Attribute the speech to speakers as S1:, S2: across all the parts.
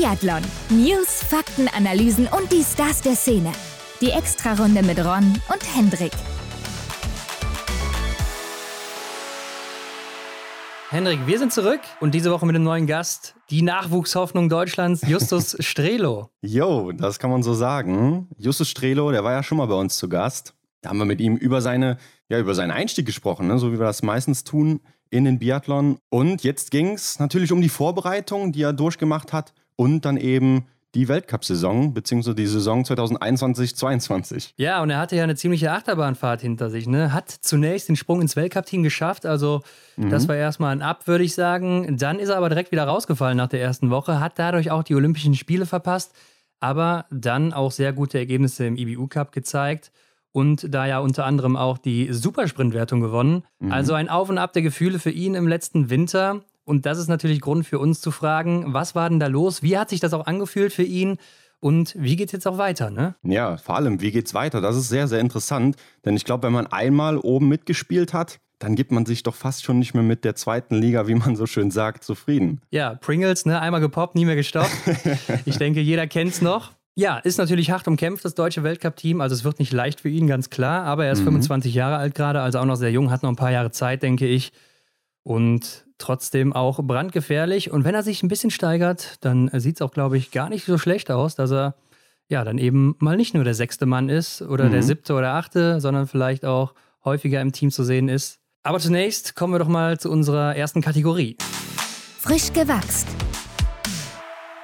S1: Biathlon. News, Fakten, Analysen und die Stars der Szene. Die Extrarunde mit Ron und Hendrik.
S2: Hendrik, wir sind zurück und diese Woche mit einem neuen Gast, die Nachwuchshoffnung Deutschlands, Justus Strelo.
S3: Jo, das kann man so sagen. Justus Strelo, der war ja schon mal bei uns zu Gast. Da haben wir mit ihm über seine, ja, über seinen Einstieg gesprochen, ne? so wie wir das meistens tun in den Biathlon. Und jetzt ging es natürlich um die Vorbereitung, die er durchgemacht hat und dann eben die Weltcup-Saison, beziehungsweise die Saison 2021-22.
S2: Ja, und er hatte ja eine ziemliche Achterbahnfahrt hinter sich. Ne? Hat zunächst den Sprung ins Weltcup-Team geschafft, also mhm. das war erstmal ein Ab, würde ich sagen. Dann ist er aber direkt wieder rausgefallen nach der ersten Woche, hat dadurch auch die Olympischen Spiele verpasst, aber dann auch sehr gute Ergebnisse im IBU-Cup gezeigt und da ja unter anderem auch die Supersprintwertung gewonnen. Mhm. Also ein Auf und Ab der Gefühle für ihn im letzten Winter. Und das ist natürlich Grund für uns zu fragen, was war denn da los? Wie hat sich das auch angefühlt für ihn? Und wie geht es jetzt auch weiter, ne?
S3: Ja, vor allem, wie geht's weiter? Das ist sehr, sehr interessant. Denn ich glaube, wenn man einmal oben mitgespielt hat, dann gibt man sich doch fast schon nicht mehr mit der zweiten Liga, wie man so schön sagt, zufrieden.
S2: Ja, Pringles, ne? Einmal gepoppt, nie mehr gestoppt. ich denke, jeder kennt's noch. Ja, ist natürlich hart umkämpft, das deutsche Weltcup-Team. Also es wird nicht leicht für ihn, ganz klar. Aber er ist mhm. 25 Jahre alt gerade, also auch noch sehr jung, hat noch ein paar Jahre Zeit, denke ich. Und trotzdem auch brandgefährlich. Und wenn er sich ein bisschen steigert, dann sieht es auch, glaube ich, gar nicht so schlecht aus, dass er ja dann eben mal nicht nur der sechste Mann ist oder mhm. der siebte oder achte, sondern vielleicht auch häufiger im Team zu sehen ist. Aber zunächst kommen wir doch mal zu unserer ersten Kategorie.
S1: Frisch gewachst.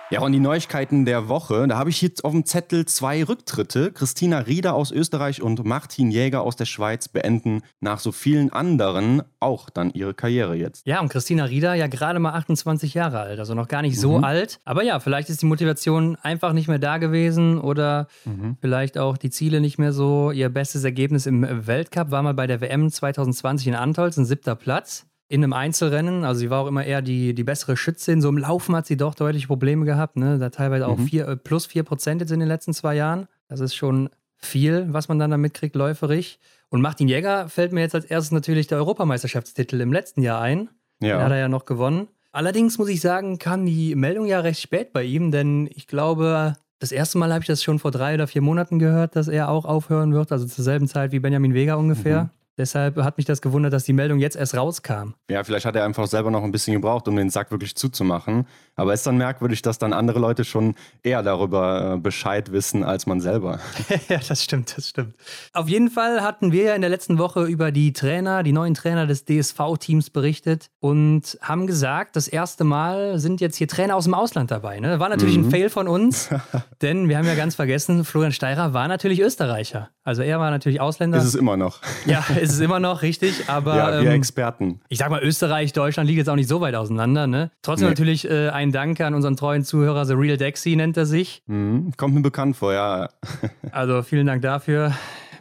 S3: Ja, und die Neuigkeiten der Woche. Da habe ich jetzt auf dem Zettel zwei Rücktritte. Christina Rieder aus Österreich und Martin Jäger aus der Schweiz beenden nach so vielen anderen auch dann ihre Karriere jetzt.
S2: Ja, und Christina Rieder ja gerade mal 28 Jahre alt, also noch gar nicht so mhm. alt. Aber ja, vielleicht ist die Motivation einfach nicht mehr da gewesen oder mhm. vielleicht auch die Ziele nicht mehr so. Ihr bestes Ergebnis im Weltcup war mal bei der WM 2020 in Antolz, ein siebter Platz in einem Einzelrennen. Also sie war auch immer eher die, die bessere Schützin. So im Laufen hat sie doch deutliche Probleme gehabt. Ne? Da teilweise auch mhm. vier, äh, plus 4 Prozent jetzt in den letzten zwei Jahren. Das ist schon viel, was man dann da mitkriegt, läuferig. Und Martin Jäger fällt mir jetzt als erstes natürlich der Europameisterschaftstitel im letzten Jahr ein. Ja. Den hat er ja noch gewonnen. Allerdings muss ich sagen, kam die Meldung ja recht spät bei ihm, denn ich glaube, das erste Mal habe ich das schon vor drei oder vier Monaten gehört, dass er auch aufhören wird, also zur selben Zeit wie Benjamin Vega ungefähr. Mhm. Deshalb hat mich das gewundert, dass die Meldung jetzt erst rauskam.
S3: Ja, vielleicht hat er einfach selber noch ein bisschen gebraucht, um den Sack wirklich zuzumachen. Aber es ist dann merkwürdig, dass dann andere Leute schon eher darüber äh, Bescheid wissen als man selber.
S2: ja, das stimmt, das stimmt. Auf jeden Fall hatten wir ja in der letzten Woche über die Trainer, die neuen Trainer des DSV-Teams berichtet und haben gesagt, das erste Mal sind jetzt hier Trainer aus dem Ausland dabei. Ne? War natürlich mhm. ein Fail von uns, denn wir haben ja ganz vergessen, Florian Steirer war natürlich Österreicher. Also er war natürlich Ausländer.
S3: Ist es immer noch.
S2: Ja, ist es immer noch, richtig. Aber
S3: ja, wir ähm, Experten.
S2: Ich sag mal, Österreich, Deutschland liegt jetzt auch nicht so weit auseinander. Ne? Trotzdem nee. natürlich äh, ein Dank an unseren treuen Zuhörer, The Real Dexy nennt er sich.
S3: Mhm, kommt mir bekannt vor, ja.
S2: also vielen Dank dafür.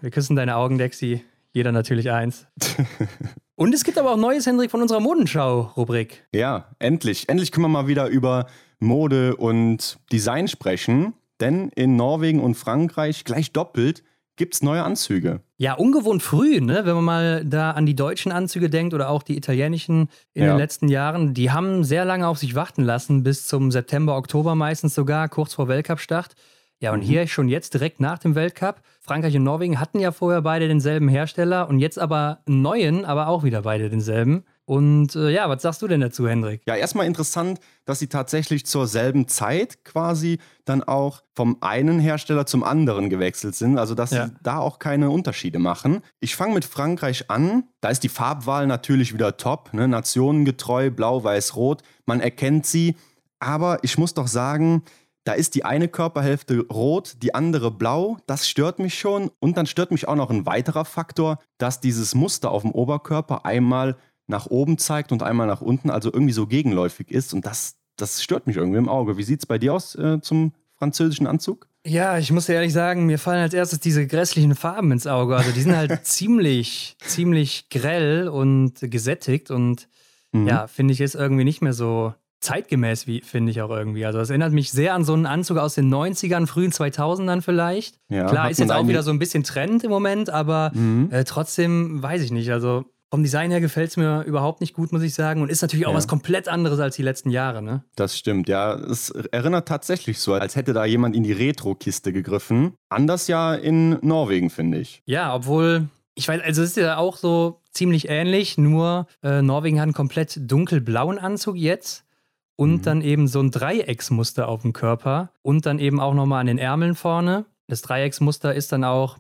S2: Wir küssen deine Augen, Dexy. Jeder natürlich eins. Und es gibt aber auch Neues, Hendrik, von unserer Modenschau-Rubrik.
S3: Ja, endlich. Endlich können wir mal wieder über Mode und Design sprechen. Denn in Norwegen und Frankreich gleich doppelt gibt es neue Anzüge.
S2: Ja, ungewohnt früh, ne? wenn man mal da an die deutschen Anzüge denkt oder auch die italienischen in ja. den letzten Jahren. Die haben sehr lange auf sich warten lassen, bis zum September, Oktober meistens sogar, kurz vor Weltcup-Start. Ja, und mhm. hier schon jetzt direkt nach dem Weltcup. Frankreich und Norwegen hatten ja vorher beide denselben Hersteller und jetzt aber einen neuen, aber auch wieder beide denselben. Und äh, ja, was sagst du denn dazu, Hendrik?
S3: Ja, erstmal interessant, dass sie tatsächlich zur selben Zeit quasi dann auch vom einen Hersteller zum anderen gewechselt sind. Also, dass ja. sie da auch keine Unterschiede machen. Ich fange mit Frankreich an. Da ist die Farbwahl natürlich wieder top. Ne? Nationengetreu, blau, weiß, rot. Man erkennt sie. Aber ich muss doch sagen, da ist die eine Körperhälfte rot, die andere blau. Das stört mich schon. Und dann stört mich auch noch ein weiterer Faktor, dass dieses Muster auf dem Oberkörper einmal nach oben zeigt und einmal nach unten, also irgendwie so gegenläufig ist. Und das, das stört mich irgendwie im Auge. Wie sieht es bei dir aus äh, zum französischen Anzug?
S2: Ja, ich muss dir ehrlich sagen, mir fallen als erstes diese grässlichen Farben ins Auge. Also die sind halt ziemlich, ziemlich grell und gesättigt und mhm. ja, finde ich, ist irgendwie nicht mehr so zeitgemäß, finde ich auch irgendwie. Also das erinnert mich sehr an so einen Anzug aus den 90ern, frühen 2000ern vielleicht. Ja, Klar, ist jetzt auch wieder so ein bisschen Trend im Moment, aber mhm. äh, trotzdem weiß ich nicht. Also vom Design her gefällt es mir überhaupt nicht gut, muss ich sagen. Und ist natürlich auch ja. was komplett anderes als die letzten Jahre, ne?
S3: Das stimmt, ja. Es erinnert tatsächlich so, als hätte da jemand in die Retro-Kiste gegriffen. Anders ja in Norwegen, finde ich.
S2: Ja, obwohl, ich weiß, also es ist ja auch so ziemlich ähnlich, nur äh, Norwegen hat einen komplett dunkelblauen Anzug jetzt und mhm. dann eben so ein Dreiecksmuster auf dem Körper und dann eben auch nochmal an den Ärmeln vorne. Das Dreiecksmuster ist dann auch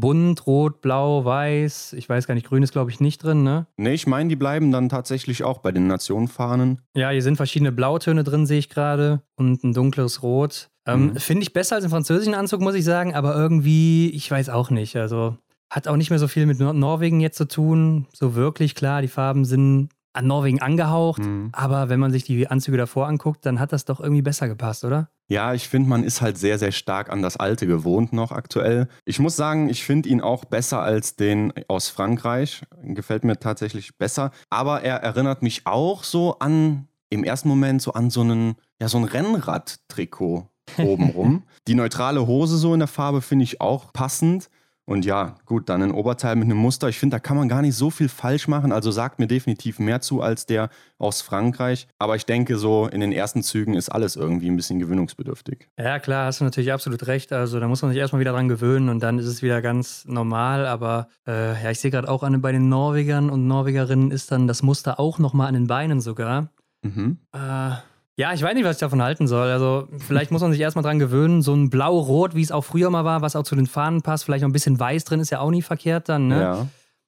S2: bunt, rot, blau, weiß. Ich weiß gar nicht, grün ist glaube ich nicht drin, ne?
S3: Nee, ich meine, die bleiben dann tatsächlich auch bei den Nationenfahnen.
S2: Ja, hier sind verschiedene Blautöne drin, sehe ich gerade. Und ein dunkles Rot. Ähm, mhm. Finde ich besser als im französischen Anzug, muss ich sagen, aber irgendwie, ich weiß auch nicht. Also hat auch nicht mehr so viel mit Nor Norwegen jetzt zu tun. So wirklich, klar, die Farben sind an Norwegen angehaucht. Mhm. Aber wenn man sich die Anzüge davor anguckt, dann hat das doch irgendwie besser gepasst, oder?
S3: Ja, ich finde, man ist halt sehr, sehr stark an das Alte gewohnt noch aktuell. Ich muss sagen, ich finde ihn auch besser als den aus Frankreich. Gefällt mir tatsächlich besser. Aber er erinnert mich auch so an, im ersten Moment so an so einen, ja, so ein Rennrad-Trikot obenrum. Die neutrale Hose so in der Farbe finde ich auch passend. Und ja, gut, dann ein Oberteil mit einem Muster. Ich finde, da kann man gar nicht so viel falsch machen. Also sagt mir definitiv mehr zu als der aus Frankreich. Aber ich denke, so in den ersten Zügen ist alles irgendwie ein bisschen gewöhnungsbedürftig.
S2: Ja, klar, hast du natürlich absolut recht. Also da muss man sich erstmal wieder dran gewöhnen und dann ist es wieder ganz normal. Aber äh, ja, ich sehe gerade auch an, bei den Norwegern und Norwegerinnen ist dann das Muster auch nochmal an den Beinen sogar. Mhm. Äh, ja, ich weiß nicht, was ich davon halten soll. Also, vielleicht muss man sich erstmal dran gewöhnen. So ein Blau-Rot, wie es auch früher mal war, was auch zu den Fahnen passt. Vielleicht noch ein bisschen Weiß drin, ist ja auch nie verkehrt dann, ne? Ja.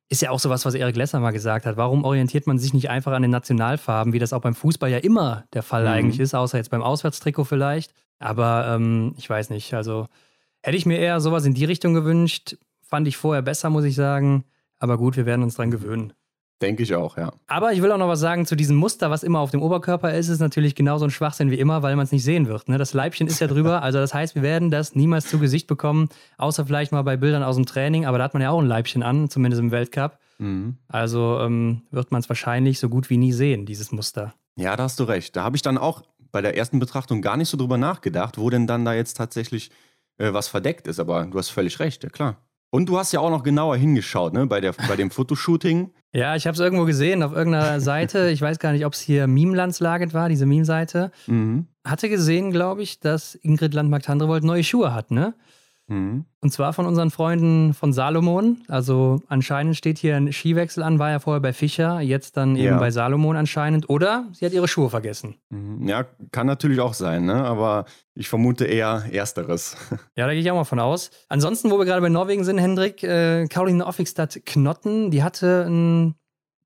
S2: Ist ja auch sowas, was Erik Lesser mal gesagt hat. Warum orientiert man sich nicht einfach an den Nationalfarben, wie das auch beim Fußball ja immer der Fall mhm. eigentlich ist, außer jetzt beim Auswärtstrikot vielleicht. Aber ähm, ich weiß nicht. Also, hätte ich mir eher sowas in die Richtung gewünscht. Fand ich vorher besser, muss ich sagen. Aber gut, wir werden uns dran gewöhnen.
S3: Denke ich auch, ja.
S2: Aber ich will auch noch was sagen zu diesem Muster, was immer auf dem Oberkörper ist, ist natürlich genauso ein Schwachsinn wie immer, weil man es nicht sehen wird. Ne? Das Leibchen ist ja drüber, also das heißt, wir werden das niemals zu Gesicht bekommen, außer vielleicht mal bei Bildern aus dem Training, aber da hat man ja auch ein Leibchen an, zumindest im Weltcup. Mhm. Also ähm, wird man es wahrscheinlich so gut wie nie sehen, dieses Muster.
S3: Ja, da hast du recht. Da habe ich dann auch bei der ersten Betrachtung gar nicht so drüber nachgedacht, wo denn dann da jetzt tatsächlich äh, was verdeckt ist, aber du hast völlig recht, ja klar. Und du hast ja auch noch genauer hingeschaut, ne, bei, der, bei dem Fotoshooting.
S2: Ja, ich habe es irgendwo gesehen auf irgendeiner Seite. Ich weiß gar nicht, ob es hier Meme-Landslaget war, diese Meme-Seite. Mhm. Hatte gesehen, glaube ich, dass Ingrid Landmark-Tandrevold neue Schuhe hat, ne? Mhm. Und zwar von unseren Freunden von Salomon. Also anscheinend steht hier ein Skiwechsel an, war ja vorher bei Fischer, jetzt dann eben ja. bei Salomon anscheinend. Oder sie hat ihre Schuhe vergessen.
S3: Mhm. Ja, kann natürlich auch sein, ne? aber ich vermute eher Ersteres.
S2: Ja, da gehe ich auch mal von aus. Ansonsten, wo wir gerade bei Norwegen sind, Hendrik, äh, Caroline Offigstad Knotten, die hatte einen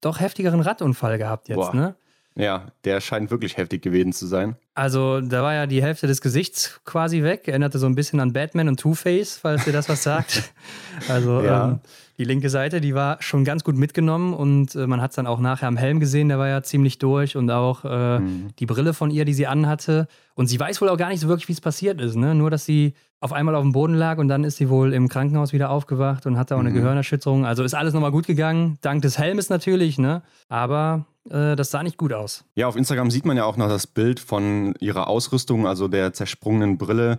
S2: doch heftigeren Radunfall gehabt jetzt, Boah. ne?
S3: Ja, der scheint wirklich heftig gewesen zu sein.
S2: Also, da war ja die Hälfte des Gesichts quasi weg. Erinnerte so ein bisschen an Batman und Two-Face, falls ihr das was sagt. Also, ja. ähm, die linke Seite, die war schon ganz gut mitgenommen und äh, man hat es dann auch nachher am Helm gesehen, der war ja ziemlich durch und auch äh, mhm. die Brille von ihr, die sie anhatte. Und sie weiß wohl auch gar nicht so wirklich, wie es passiert ist. Ne? Nur, dass sie auf einmal auf dem Boden lag und dann ist sie wohl im Krankenhaus wieder aufgewacht und hatte auch eine mhm. Gehirnerschütterung. Also ist alles nochmal gut gegangen, dank des Helmes natürlich, ne? Aber äh, das sah nicht gut aus.
S3: Ja, auf Instagram sieht man ja auch noch das Bild von ihrer Ausrüstung, also der zersprungenen Brille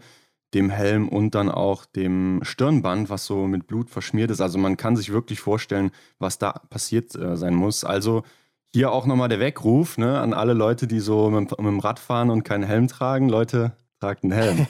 S3: dem Helm und dann auch dem Stirnband, was so mit Blut verschmiert ist. Also man kann sich wirklich vorstellen, was da passiert äh, sein muss. Also hier auch nochmal der Weckruf ne, an alle Leute, die so mit, mit dem Rad fahren und keinen Helm tragen. Leute, einen Helm.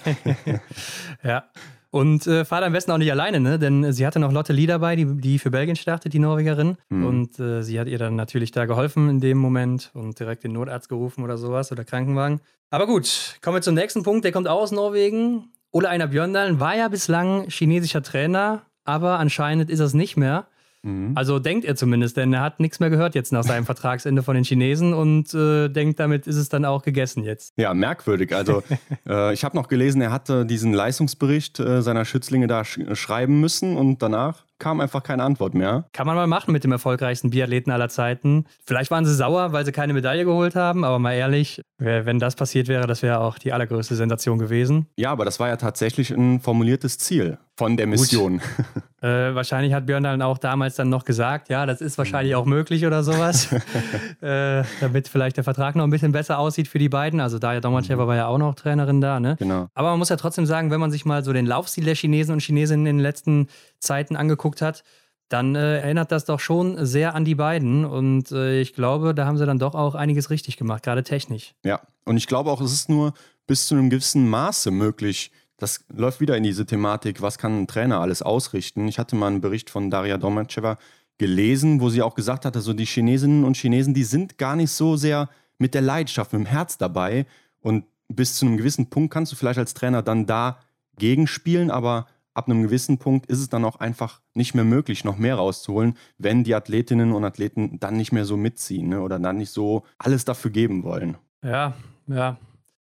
S2: ja. Und äh, fahrt am besten auch nicht alleine, ne? Denn sie hatte noch Lotte Lee dabei, die, die für Belgien startet, die Norwegerin. Mhm. Und äh, sie hat ihr dann natürlich da geholfen in dem Moment und direkt den Notarzt gerufen oder sowas oder Krankenwagen. Aber gut, kommen wir zum nächsten Punkt. Der kommt auch aus Norwegen. Ole Einar Björndalen war ja bislang chinesischer Trainer, aber anscheinend ist er es nicht mehr. Mhm. Also denkt er zumindest, denn er hat nichts mehr gehört jetzt nach seinem Vertragsende von den Chinesen und äh, denkt, damit ist es dann auch gegessen jetzt.
S3: Ja, merkwürdig. Also äh, ich habe noch gelesen, er hatte diesen Leistungsbericht äh, seiner Schützlinge da sch schreiben müssen und danach kam einfach keine Antwort mehr.
S2: Kann man mal machen mit dem erfolgreichsten Biathleten aller Zeiten. Vielleicht waren sie sauer, weil sie keine Medaille geholt haben, aber mal ehrlich, wenn das passiert wäre, das wäre auch die allergrößte Sensation gewesen.
S3: Ja, aber das war ja tatsächlich ein formuliertes Ziel von der Mission.
S2: Äh, wahrscheinlich hat Björn dann auch damals dann noch gesagt, ja, das ist wahrscheinlich auch möglich oder sowas, äh, damit vielleicht der Vertrag noch ein bisschen besser aussieht für die beiden. Also Daria Domacheva mhm. war ja auch noch Trainerin da, ne?
S3: Genau.
S2: Aber man muss ja trotzdem sagen, wenn man sich mal so den Laufstil der Chinesen und Chinesinnen in den letzten Zeiten angeguckt hat, dann äh, erinnert das doch schon sehr an die beiden. Und äh, ich glaube, da haben sie dann doch auch einiges richtig gemacht, gerade technisch.
S3: Ja, und ich glaube auch, es ist nur bis zu einem gewissen Maße möglich. Das läuft wieder in diese Thematik, was kann ein Trainer alles ausrichten. Ich hatte mal einen Bericht von Daria Domacheva gelesen, wo sie auch gesagt hatte, so die Chinesinnen und Chinesen, die sind gar nicht so sehr mit der Leidenschaft, mit dem Herz dabei. Und bis zu einem gewissen Punkt kannst du vielleicht als Trainer dann da gegenspielen, aber ab einem gewissen Punkt ist es dann auch einfach nicht mehr möglich, noch mehr rauszuholen, wenn die Athletinnen und Athleten dann nicht mehr so mitziehen ne? oder dann nicht so alles dafür geben wollen.
S2: Ja, ja.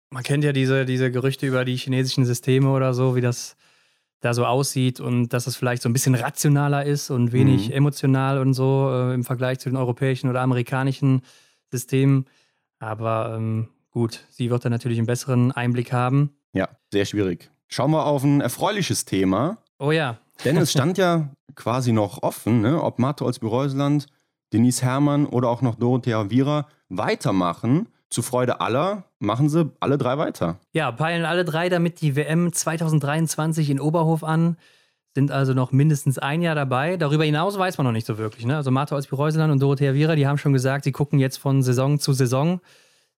S2: Man kennt ja diese, diese Gerüchte über die chinesischen Systeme oder so, wie das da so aussieht und dass es vielleicht so ein bisschen rationaler ist und wenig mhm. emotional und so äh, im Vergleich zu den europäischen oder amerikanischen Systemen. Aber ähm, gut, sie wird da natürlich einen besseren Einblick haben.
S3: Ja, sehr schwierig. Schauen wir auf ein erfreuliches Thema.
S2: Oh ja.
S3: Denn es stand ja quasi noch offen, ne, ob Mathe Olsby-Reusland, Denise Herrmann oder auch noch Dorothea Viera weitermachen. Zu Freude aller machen sie alle drei weiter.
S2: Ja, peilen alle drei damit die WM 2023 in Oberhof an. Sind also noch mindestens ein Jahr dabei. Darüber hinaus weiß man noch nicht so wirklich. Ne? Also Martha Olsby-Reuseland und Dorothea Viera, die haben schon gesagt, sie gucken jetzt von Saison zu Saison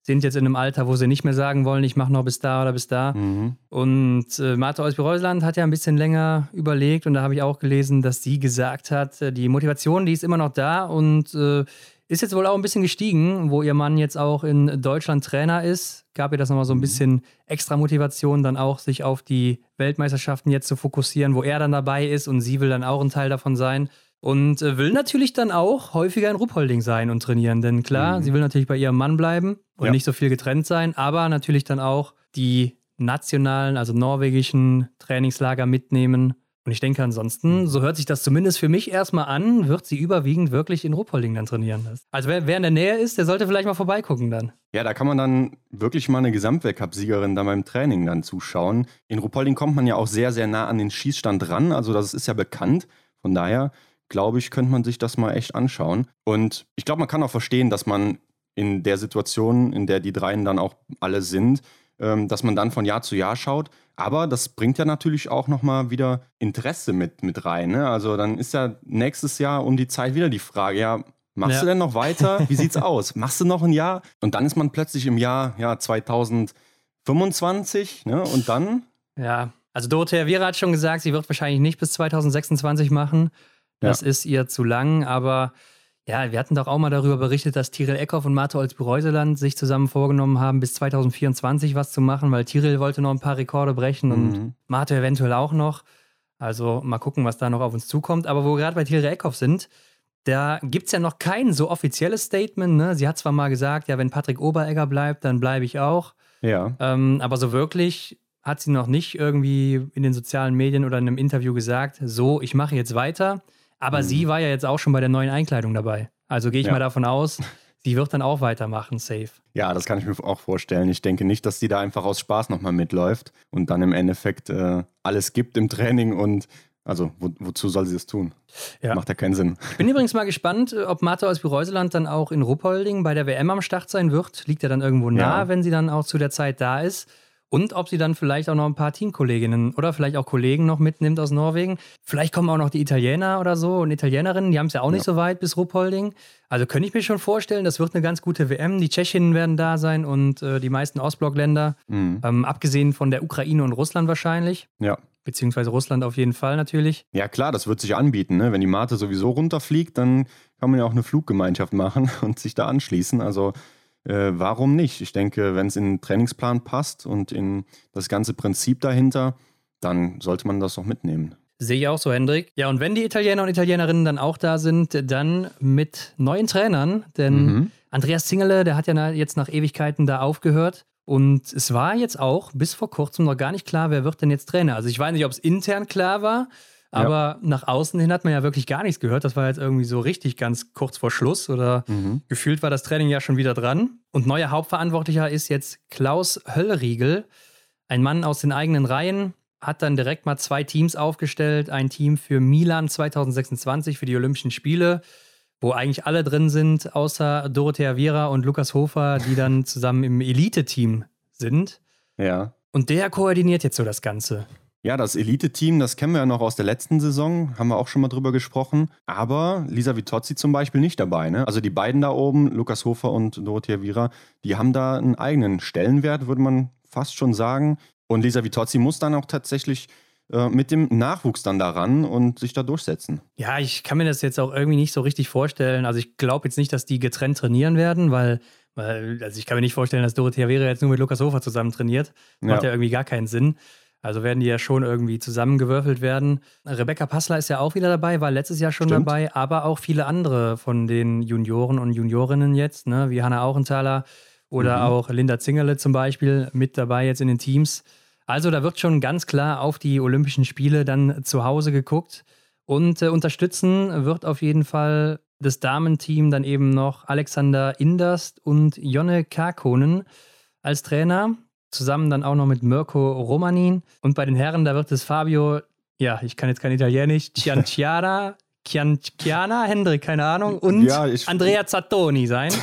S2: sind jetzt in einem Alter, wo sie nicht mehr sagen wollen, ich mache noch bis da oder bis da. Mhm. Und äh, Martha Olsby-Reusland hat ja ein bisschen länger überlegt und da habe ich auch gelesen, dass sie gesagt hat, äh, die Motivation, die ist immer noch da und äh, ist jetzt wohl auch ein bisschen gestiegen, wo ihr Mann jetzt auch in Deutschland Trainer ist. Gab ihr das nochmal so ein mhm. bisschen extra Motivation, dann auch sich auf die Weltmeisterschaften jetzt zu fokussieren, wo er dann dabei ist und sie will dann auch ein Teil davon sein. Und äh, will natürlich dann auch häufiger in Ruppolding sein und trainieren. Denn klar, mhm. sie will natürlich bei ihrem Mann bleiben und ja. nicht so viel getrennt sein, aber natürlich dann auch die nationalen, also norwegischen Trainingslager mitnehmen. Und ich denke ansonsten, mhm. so hört sich das zumindest für mich erstmal an, wird sie überwiegend wirklich in Ruppolding dann trainieren. Also wer, wer in der Nähe ist, der sollte vielleicht mal vorbeigucken dann.
S3: Ja, da kann man dann wirklich mal eine Gesamtweltcup-Siegerin dann beim Training dann zuschauen. In Ruppolding kommt man ja auch sehr, sehr nah an den Schießstand ran. Also das ist ja bekannt. Von daher glaube ich, könnte man sich das mal echt anschauen. Und ich glaube, man kann auch verstehen, dass man in der Situation, in der die dreien dann auch alle sind, ähm, dass man dann von Jahr zu Jahr schaut. Aber das bringt ja natürlich auch nochmal wieder Interesse mit, mit rein. Ne? Also dann ist ja nächstes Jahr um die Zeit wieder die Frage, ja, machst ja. du denn noch weiter? Wie sieht's aus? Machst du noch ein Jahr? Und dann ist man plötzlich im Jahr ja, 2025 ne? und dann?
S2: Ja, also Dorothea Viera hat schon gesagt, sie wird wahrscheinlich nicht bis 2026 machen. Das ja. ist ihr zu lang, aber ja, wir hatten doch auch mal darüber berichtet, dass Tiril Eckhoff und Marto Olsby-Reuseland sich zusammen vorgenommen haben, bis 2024 was zu machen, weil Tiril wollte noch ein paar Rekorde brechen mhm. und Marto eventuell auch noch. Also mal gucken, was da noch auf uns zukommt. Aber wo wir gerade bei Tiril Eckhoff sind, da gibt es ja noch kein so offizielles Statement. Ne? Sie hat zwar mal gesagt, ja, wenn Patrick Oberegger bleibt, dann bleibe ich auch.
S3: Ja.
S2: Ähm, aber so wirklich hat sie noch nicht irgendwie in den sozialen Medien oder in einem Interview gesagt, so, ich mache jetzt weiter. Aber mhm. sie war ja jetzt auch schon bei der neuen Einkleidung dabei. Also gehe ich ja. mal davon aus, sie wird dann auch weitermachen, safe.
S3: Ja, das kann ich mir auch vorstellen. Ich denke nicht, dass sie da einfach aus Spaß nochmal mitläuft und dann im Endeffekt äh, alles gibt im Training und also, wo, wozu soll sie das tun? Ja. Macht ja keinen Sinn.
S2: Ich bin übrigens mal gespannt, ob Martha aus Bireuseland dann auch in Ruppolding bei der WM am Start sein wird. Liegt ja dann irgendwo nah, ja. wenn sie dann auch zu der Zeit da ist. Und ob sie dann vielleicht auch noch ein paar Teamkolleginnen oder vielleicht auch Kollegen noch mitnimmt aus Norwegen. Vielleicht kommen auch noch die Italiener oder so und Italienerinnen, die haben es ja auch nicht ja. so weit bis Ruppolding. Also könnte ich mir schon vorstellen, das wird eine ganz gute WM. Die Tschechinnen werden da sein und äh, die meisten Ostblockländer, mhm. ähm, abgesehen von der Ukraine und Russland wahrscheinlich.
S3: Ja.
S2: Beziehungsweise Russland auf jeden Fall natürlich.
S3: Ja, klar, das wird sich anbieten. Ne? Wenn die Mate sowieso runterfliegt, dann kann man ja auch eine Fluggemeinschaft machen und sich da anschließen. Also äh, warum nicht? Ich denke, wenn es in den Trainingsplan passt und in das ganze Prinzip dahinter, dann sollte man das auch mitnehmen.
S2: Sehe ich auch so, Hendrik. Ja, und wenn die Italiener und Italienerinnen dann auch da sind, dann mit neuen Trainern. Denn mhm. Andreas Zingele, der hat ja jetzt nach Ewigkeiten da aufgehört. Und es war jetzt auch bis vor kurzem noch gar nicht klar, wer wird denn jetzt Trainer. Also ich weiß nicht, ob es intern klar war, aber ja. nach außen hin hat man ja wirklich gar nichts gehört. Das war jetzt irgendwie so richtig ganz kurz vor Schluss oder mhm. gefühlt war das Training ja schon wieder dran. Und neuer Hauptverantwortlicher ist jetzt Klaus Höllriegel, ein Mann aus den eigenen Reihen, hat dann direkt mal zwei Teams aufgestellt. Ein Team für Milan 2026 für die Olympischen Spiele, wo eigentlich alle drin sind, außer Dorothea Viera und Lukas Hofer, die dann zusammen im Elite-Team sind.
S3: Ja.
S2: Und der koordiniert jetzt so das Ganze.
S3: Ja, das Elite-Team, das kennen wir ja noch aus der letzten Saison, haben wir auch schon mal drüber gesprochen. Aber Lisa Vitozzi zum Beispiel nicht dabei. Ne? Also die beiden da oben, Lukas Hofer und Dorothea Vira, die haben da einen eigenen Stellenwert, würde man fast schon sagen. Und Lisa Vitozzi muss dann auch tatsächlich äh, mit dem Nachwuchs dann daran und sich da durchsetzen.
S2: Ja, ich kann mir das jetzt auch irgendwie nicht so richtig vorstellen. Also ich glaube jetzt nicht, dass die getrennt trainieren werden, weil, weil also ich kann mir nicht vorstellen, dass Dorothea Vira jetzt nur mit Lukas Hofer zusammen trainiert. Macht ja, ja irgendwie gar keinen Sinn. Also werden die ja schon irgendwie zusammengewürfelt werden. Rebecca Passler ist ja auch wieder dabei, war letztes Jahr schon Stimmt. dabei, aber auch viele andere von den Junioren und Juniorinnen jetzt, ne, wie Hanna Auchenthaler oder mhm. auch Linda Zingerle zum Beispiel mit dabei jetzt in den Teams. Also da wird schon ganz klar auf die Olympischen Spiele dann zu Hause geguckt. Und äh, unterstützen wird auf jeden Fall das Damenteam dann eben noch Alexander Inderst und Jonne Karkonen als Trainer zusammen dann auch noch mit Mirko Romanin. Und bei den Herren, da wird es Fabio, ja, ich kann jetzt kein Italienisch, Cianciara, Cianciana, Hendrik, keine Ahnung, und ja, Andrea Zattoni sein.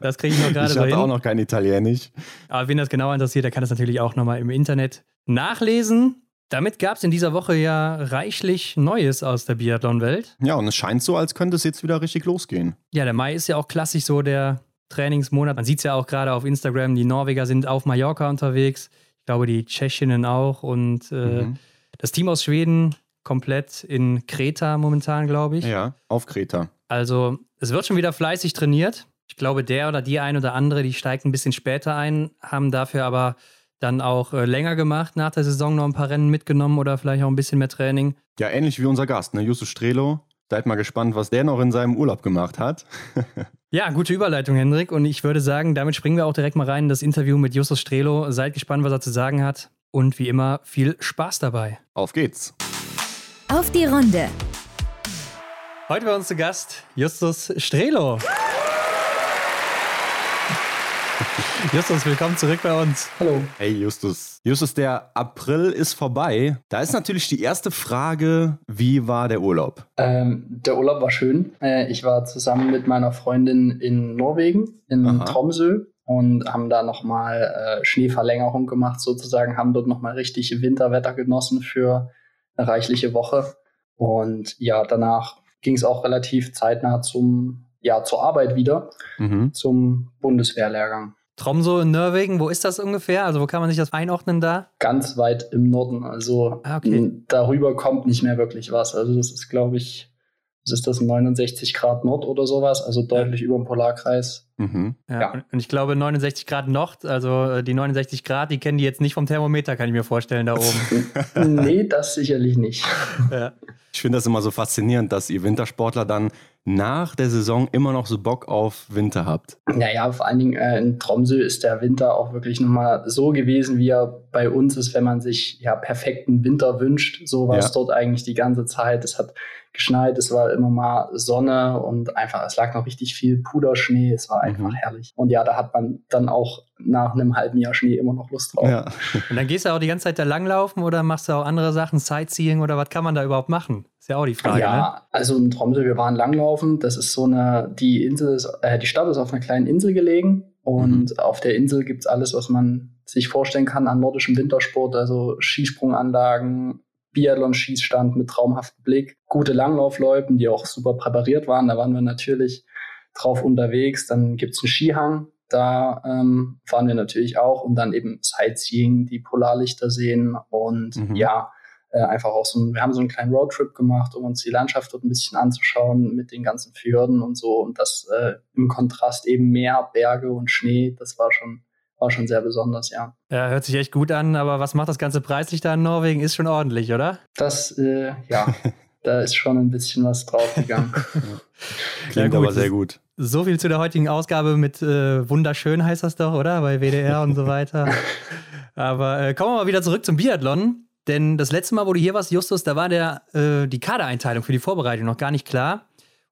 S2: Das kriege ich noch gerade so
S3: hin. Ich auch noch kein Italienisch.
S2: Aber wen das genau interessiert, der kann das natürlich auch nochmal im Internet nachlesen. Damit gab es in dieser Woche ja reichlich Neues aus der Biathlon-Welt.
S3: Ja, und es scheint so, als könnte es jetzt wieder richtig losgehen.
S2: Ja, der Mai ist ja auch klassisch so der Trainingsmonat. Man sieht es ja auch gerade auf Instagram, die Norweger sind auf Mallorca unterwegs. Ich glaube, die Tschechinnen auch. Und äh, mhm. das Team aus Schweden komplett in Kreta momentan, glaube ich.
S3: Ja, auf Kreta.
S2: Also es wird schon wieder fleißig trainiert. Ich glaube, der oder die ein oder andere, die steigt ein bisschen später ein, haben dafür aber dann auch äh, länger gemacht, nach der Saison noch ein paar Rennen mitgenommen oder vielleicht auch ein bisschen mehr Training.
S3: Ja, ähnlich wie unser Gast, ne? Justus Strelo. Seid mal gespannt, was der noch in seinem Urlaub gemacht hat.
S2: Ja, gute Überleitung, Hendrik. Und ich würde sagen, damit springen wir auch direkt mal rein in das Interview mit Justus Strelo. Seid gespannt, was er zu sagen hat. Und wie immer, viel Spaß dabei.
S3: Auf geht's.
S1: Auf die Runde.
S2: Heute bei uns zu Gast Justus Strelo. Justus, willkommen zurück bei uns.
S4: Hallo.
S3: Hey Justus. Justus, der April ist vorbei. Da ist natürlich die erste Frage, wie war der Urlaub?
S4: Ähm, der Urlaub war schön. Äh, ich war zusammen mit meiner Freundin in Norwegen, in Aha. Tromsø und haben da nochmal äh, Schneeverlängerung gemacht sozusagen, haben dort nochmal richtig Winterwetter genossen für eine reichliche Woche. Und ja, danach ging es auch relativ zeitnah zum, ja, zur Arbeit wieder, mhm. zum Bundeswehrlehrgang.
S2: Tromso in Norwegen, wo ist das ungefähr? Also wo kann man sich das einordnen da?
S4: Ganz weit im Norden. Also ah, okay. darüber kommt nicht mehr wirklich was. Also das ist, glaube ich, was ist das, 69 Grad Nord oder sowas, also deutlich ja. über dem Polarkreis.
S2: Mhm. Ja, ja. Und ich glaube 69 Grad Nord, also äh, die 69 Grad, die kennen die jetzt nicht vom Thermometer, kann ich mir vorstellen, da oben.
S4: nee, das sicherlich nicht.
S3: Ja. Ich finde das immer so faszinierend, dass ihr Wintersportler dann nach der Saison immer noch so Bock auf Winter habt.
S4: Naja, vor allen Dingen äh, in Tromsø ist der Winter auch wirklich nochmal so gewesen, wie er bei uns ist, wenn man sich ja perfekten Winter wünscht. So war ja. es dort eigentlich die ganze Zeit. Es hat geschneit, es war immer mal Sonne und einfach, es lag noch richtig viel Puderschnee, es war einfach mhm. herrlich. Und ja, da hat man dann auch nach einem halben Jahr Schnee immer noch Lust drauf. Ja.
S2: Und dann gehst du auch die ganze Zeit da langlaufen oder machst du auch andere Sachen, Sightseeing oder was kann man da überhaupt machen? Ist ja auch die Frage. Ja, ne?
S4: also in Tromsø, wir waren langlaufen. Das ist so eine, die Insel ist, äh, die Stadt ist auf einer kleinen Insel gelegen und mhm. auf der Insel gibt es alles, was man sich vorstellen kann an nordischem Wintersport, also Skisprunganlagen, Biathlon-Schießstand mit traumhaftem Blick, gute Langlaufläupen, die auch super präpariert waren. Da waren wir natürlich drauf unterwegs. Dann gibt es einen Skihang, da ähm, fahren wir natürlich auch und dann eben Sightseeing, die Polarlichter sehen und mhm. ja, äh, einfach auch so ein, wir haben so einen kleinen Roadtrip gemacht, um uns die Landschaft dort ein bisschen anzuschauen mit den ganzen Fjorden und so und das äh, im Kontrast eben Meer, Berge und Schnee, das war schon war schon sehr besonders, ja.
S2: Ja, hört sich echt gut an, aber was macht das ganze preislich da in Norwegen? Ist schon ordentlich, oder?
S4: Das, äh, ja, da ist schon ein bisschen was draufgegangen.
S3: Klingt ja, aber sehr gut.
S2: So viel zu der heutigen Ausgabe mit äh, Wunderschön heißt das doch, oder? Bei WDR und so weiter. Aber äh, kommen wir mal wieder zurück zum Biathlon. Denn das letzte Mal, wo du hier warst, Justus, da war der, äh, die Kadereinteilung für die Vorbereitung noch gar nicht klar.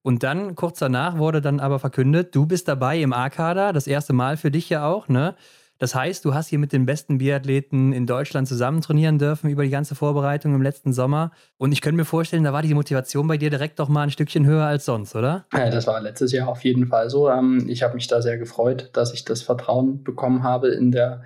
S2: Und dann, kurz danach, wurde dann aber verkündet, du bist dabei im A-Kader, das erste Mal für dich ja auch, ne? Das heißt, du hast hier mit den besten Biathleten in Deutschland zusammen trainieren dürfen über die ganze Vorbereitung im letzten Sommer. Und ich könnte mir vorstellen, da war die Motivation bei dir direkt doch mal ein Stückchen höher als sonst, oder?
S4: Ja, das war letztes Jahr auf jeden Fall so. Ähm, ich habe mich da sehr gefreut, dass ich das Vertrauen bekommen habe in der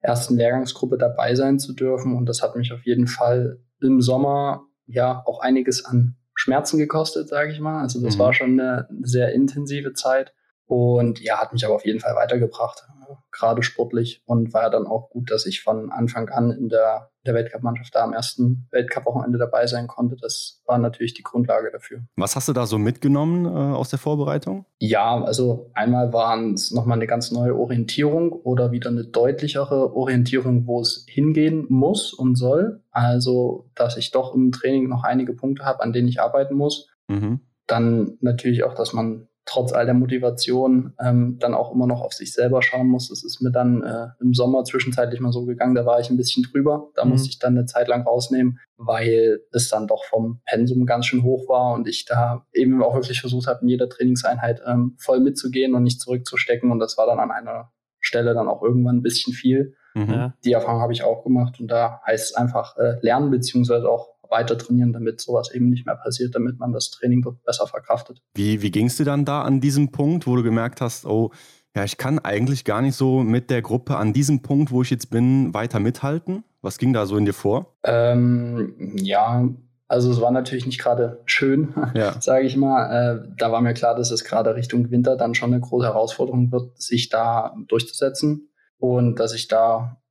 S4: ersten Lehrgangsgruppe dabei sein zu dürfen. Und das hat mich auf jeden Fall im Sommer ja auch einiges an Schmerzen gekostet, sage ich mal. Also das mhm. war schon eine sehr intensive Zeit. Und ja, hat mich aber auf jeden Fall weitergebracht gerade sportlich und war dann auch gut, dass ich von Anfang an in der, der Weltcup-Mannschaft da am ersten Weltcup-Wochenende dabei sein konnte. Das war natürlich die Grundlage dafür.
S3: Was hast du da so mitgenommen äh, aus der Vorbereitung?
S4: Ja, also einmal waren es nochmal eine ganz neue Orientierung oder wieder eine deutlichere Orientierung, wo es hingehen muss und soll. Also, dass ich doch im Training noch einige Punkte habe, an denen ich arbeiten muss. Mhm. Dann natürlich auch, dass man trotz all der Motivation ähm, dann auch immer noch auf sich selber schauen muss. Das ist mir dann äh, im Sommer zwischenzeitlich mal so gegangen, da war ich ein bisschen drüber. Da mhm. musste ich dann eine Zeit lang rausnehmen, weil es dann doch vom Pensum ganz schön hoch war und ich da eben auch wirklich versucht habe, in jeder Trainingseinheit ähm, voll mitzugehen und nicht zurückzustecken. Und das war dann an einer Stelle dann auch irgendwann ein bisschen viel. Mhm. Die Erfahrung habe ich auch gemacht und da heißt es einfach äh, lernen beziehungsweise auch weiter trainieren, damit sowas eben nicht mehr passiert, damit man das Training dort besser verkraftet.
S3: Wie, wie ging es dir dann da an diesem Punkt, wo du gemerkt hast, oh, ja, ich kann eigentlich gar nicht so mit der Gruppe an diesem Punkt, wo ich jetzt bin, weiter mithalten? Was ging da so in dir vor?
S4: Ähm, ja, also es war natürlich nicht gerade schön, ja. sage ich mal. Äh, da war mir klar, dass es gerade Richtung Winter dann schon eine große Herausforderung wird, sich da durchzusetzen und dass ich da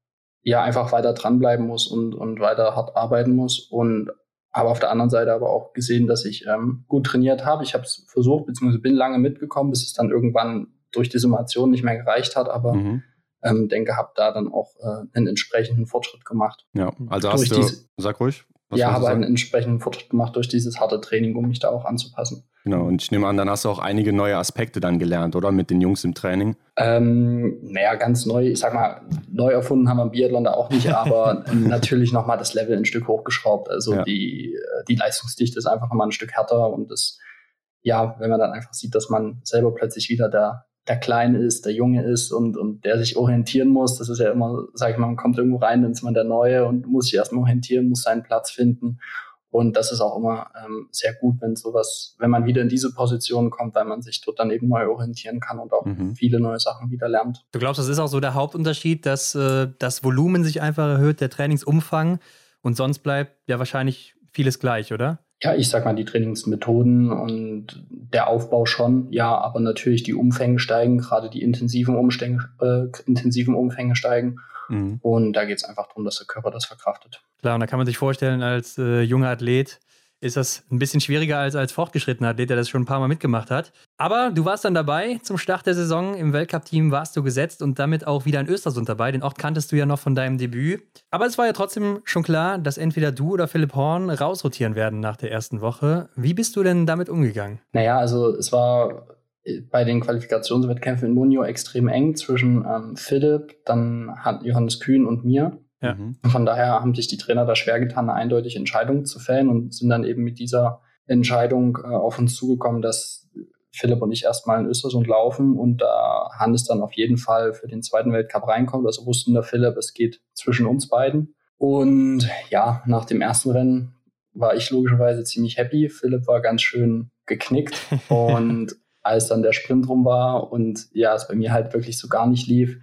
S4: ja einfach weiter dranbleiben muss und, und weiter hart arbeiten muss. Und habe auf der anderen Seite aber auch gesehen, dass ich ähm, gut trainiert habe. Ich habe es versucht, beziehungsweise bin lange mitgekommen, bis es dann irgendwann durch die Summation nicht mehr gereicht hat. Aber mhm. ähm, denke, habe da dann auch äh, einen entsprechenden Fortschritt gemacht.
S3: Ja, also hast du, sag ruhig.
S4: Was ja, habe einen entsprechenden Fortschritt gemacht durch dieses harte Training, um mich da auch anzupassen.
S3: Genau, und ich nehme an, dann hast du auch einige neue Aspekte dann gelernt, oder? Mit den Jungs im Training?
S4: Ähm, naja, ganz neu, ich sag mal, neu erfunden haben wir im Biathlon da auch nicht, aber natürlich nochmal das Level ein Stück hochgeschraubt. Also ja. die, die Leistungsdichte ist einfach nochmal ein Stück härter und das, ja, wenn man dann einfach sieht, dass man selber plötzlich wieder der, der Kleine ist, der Junge ist und, und der sich orientieren muss. Das ist ja immer, sag ich mal, man kommt irgendwo rein, dann ist man der Neue und muss sich erstmal orientieren, muss seinen Platz finden. Und das ist auch immer ähm, sehr gut, wenn sowas, wenn man wieder in diese Position kommt, weil man sich dort dann eben neu orientieren kann und auch mhm. viele neue Sachen wieder lernt.
S2: Du glaubst, das ist auch so der Hauptunterschied, dass äh, das Volumen sich einfach erhöht, der Trainingsumfang und sonst bleibt ja wahrscheinlich vieles gleich, oder?
S4: Ja, ich sag mal, die Trainingsmethoden und der Aufbau schon, ja, aber natürlich die Umfänge steigen, gerade die intensiven, Umstänge, äh, intensiven Umfänge steigen. Mhm. Und da geht es einfach darum, dass der Körper das verkraftet.
S2: Klar, und da kann man sich vorstellen, als äh, junger Athlet ist das ein bisschen schwieriger als als fortgeschrittener Athlet, der das schon ein paar Mal mitgemacht hat. Aber du warst dann dabei zum Start der Saison. Im Weltcup-Team warst du gesetzt und damit auch wieder in Östersund dabei. Den Ort kanntest du ja noch von deinem Debüt. Aber es war ja trotzdem schon klar, dass entweder du oder Philipp Horn rausrotieren werden nach der ersten Woche. Wie bist du denn damit umgegangen?
S4: Naja, also es war bei den Qualifikationswettkämpfen in Munio extrem eng zwischen ähm, Philipp, dann hat Johannes Kühn und mir. Ja. Mhm. Von daher haben sich die Trainer da schwer getan, eine eindeutige Entscheidung zu fällen und sind dann eben mit dieser Entscheidung äh, auf uns zugekommen, dass Philipp und ich erstmal in Östersund laufen und da äh, Hannes dann auf jeden Fall für den zweiten Weltcup reinkommt. Also wussten der Philipp, es geht zwischen uns beiden. Und ja, nach dem ersten Rennen war ich logischerweise ziemlich happy. Philipp war ganz schön geknickt und als dann der Sprint rum war und ja, es bei mir halt wirklich so gar nicht lief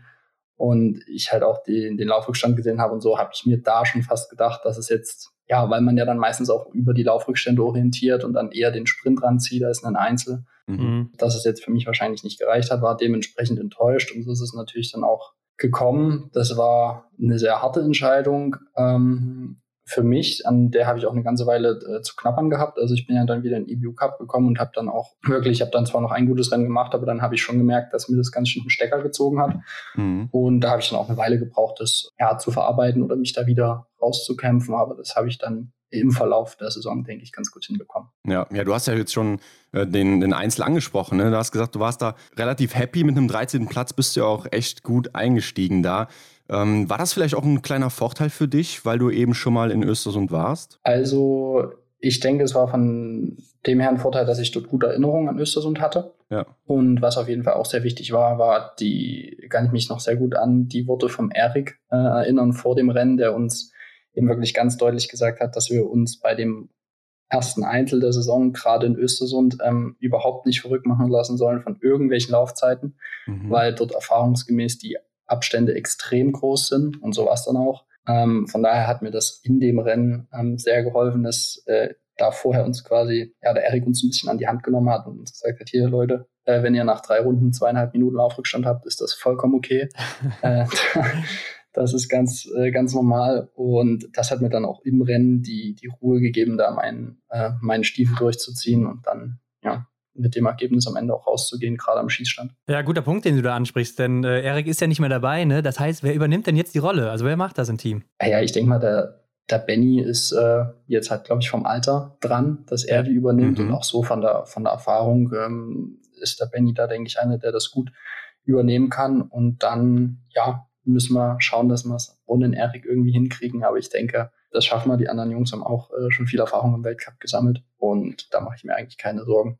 S4: und ich halt auch den, den Laufrückstand gesehen habe und so, habe ich mir da schon fast gedacht, dass es jetzt, ja, weil man ja dann meistens auch über die Laufrückstände orientiert und dann eher den Sprint ranzieht als einen Einzel, mhm. dass es jetzt für mich wahrscheinlich nicht gereicht hat, war dementsprechend enttäuscht und so ist es natürlich dann auch gekommen. Das war eine sehr harte Entscheidung. Ähm, für mich, an der habe ich auch eine ganze Weile äh, zu knappern gehabt. Also ich bin ja dann wieder in den EBU Cup gekommen und habe dann auch wirklich, ich habe dann zwar noch ein gutes Rennen gemacht, aber dann habe ich schon gemerkt, dass mir das ganz schön einen Stecker gezogen hat. Mhm. Und da habe ich dann auch eine Weile gebraucht, das ja, zu verarbeiten oder mich da wieder rauszukämpfen. Aber das habe ich dann im Verlauf der Saison, denke ich, ganz gut hinbekommen.
S3: Ja, ja du hast ja jetzt schon äh, den, den Einzel angesprochen. Ne? Du hast gesagt, du warst da relativ happy mit einem 13. Platz, bist du ja auch echt gut eingestiegen da. Ähm, war das vielleicht auch ein kleiner Vorteil für dich, weil du eben schon mal in Östersund warst?
S4: Also ich denke, es war von dem her ein Vorteil, dass ich dort gute Erinnerungen an Östersund hatte. Ja. Und was auf jeden Fall auch sehr wichtig war, war die, kann ich mich noch sehr gut an die Worte vom Erik äh, erinnern vor dem Rennen, der uns eben wirklich ganz deutlich gesagt hat, dass wir uns bei dem ersten Einzel der Saison, gerade in Östersund, ähm, überhaupt nicht verrückt machen lassen sollen von irgendwelchen Laufzeiten, mhm. weil dort erfahrungsgemäß die Abstände extrem groß sind und so war es dann auch. Ähm, von daher hat mir das in dem Rennen ähm, sehr geholfen, dass äh, da vorher uns quasi, ja, der Erik uns ein bisschen an die Hand genommen hat und uns gesagt hat, hier Leute, äh, wenn ihr nach drei Runden zweieinhalb Minuten Laufrückstand habt, ist das vollkommen okay. äh, das ist ganz, äh, ganz normal. Und das hat mir dann auch im Rennen die, die Ruhe gegeben, da meinen, äh, meinen Stiefel durchzuziehen und dann, ja, mit dem Ergebnis am Ende auch rauszugehen, gerade am Schießstand.
S2: Ja, guter Punkt, den du da ansprichst, denn äh, Erik ist ja nicht mehr dabei, ne? Das heißt, wer übernimmt denn jetzt die Rolle? Also wer macht das im Team?
S4: Ja, ich denke mal, der, der Benny ist äh, jetzt halt, glaube ich, vom Alter dran, dass er die übernimmt mhm. und auch so von der, von der Erfahrung ähm, ist der Benny da, denke ich, einer, der das gut übernehmen kann. Und dann, ja, müssen wir schauen, dass wir es ohne den Erik irgendwie hinkriegen. Aber ich denke, das schaffen wir. Die anderen Jungs haben auch äh, schon viel Erfahrung im Weltcup gesammelt und da mache ich mir eigentlich keine Sorgen.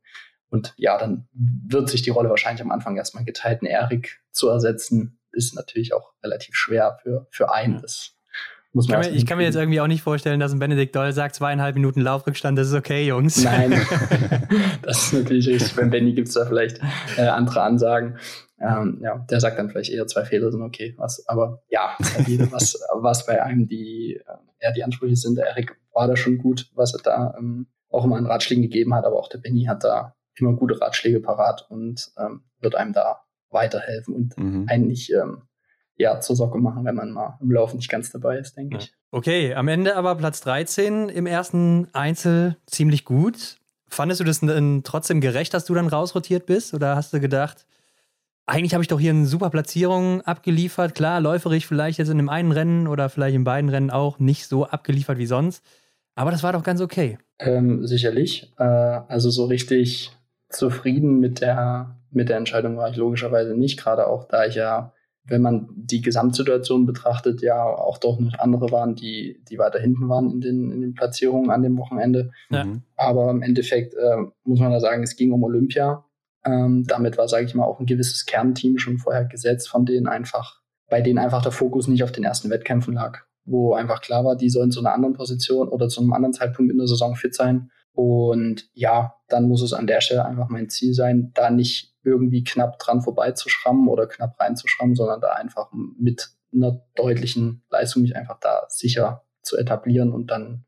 S4: Und ja, dann wird sich die Rolle wahrscheinlich am Anfang erstmal geteilten Erik zu ersetzen, ist natürlich auch relativ schwer für, für einen. Das muss man
S2: kann mir, ich kann mir jetzt irgendwie auch nicht vorstellen, dass ein Benedikt Doll sagt, zweieinhalb Minuten Laufrückstand, das ist okay, Jungs.
S4: Nein, das ist natürlich richtig. Beim Benny gibt es da vielleicht äh, andere Ansagen. Ähm, ja, der sagt dann vielleicht eher zwei Fehler sind okay. Was, aber ja, was, was bei einem die äh, eher die Ansprüche sind. Der Erik war da schon gut, was er da ähm, auch immer an Ratschlägen gegeben hat, aber auch der Benny hat da immer gute Ratschläge parat und ähm, wird einem da weiterhelfen und mhm. eigentlich ähm, ja, zur Socke machen, wenn man mal im Laufen nicht ganz dabei ist, denke ja. ich.
S2: Okay, am Ende aber Platz 13 im ersten Einzel ziemlich gut. Fandest du das denn trotzdem gerecht, dass du dann rausrotiert bist? Oder hast du gedacht, eigentlich habe ich doch hier eine super Platzierung abgeliefert. Klar, läuferig vielleicht jetzt in dem einen Rennen oder vielleicht in beiden Rennen auch nicht so abgeliefert wie sonst. Aber das war doch ganz okay.
S4: Ähm, sicherlich. Äh, also so richtig zufrieden mit der, mit der Entscheidung war ich logischerweise nicht, gerade auch da ich ja, wenn man die Gesamtsituation betrachtet, ja auch doch noch andere waren, die, die weiter hinten waren in den, in den Platzierungen an dem Wochenende. Ja. Mhm. Aber im Endeffekt äh, muss man da sagen, es ging um Olympia. Ähm, damit war, sage ich mal, auch ein gewisses Kernteam schon vorher gesetzt, von denen einfach, bei denen einfach der Fokus nicht auf den ersten Wettkämpfen lag, wo einfach klar war, die sollen zu einer anderen Position oder zu einem anderen Zeitpunkt in der Saison fit sein und ja, dann muss es an der Stelle einfach mein Ziel sein, da nicht irgendwie knapp dran vorbeizuschrammen oder knapp reinzuschrammen, sondern da einfach mit einer deutlichen Leistung mich einfach da sicher zu etablieren und dann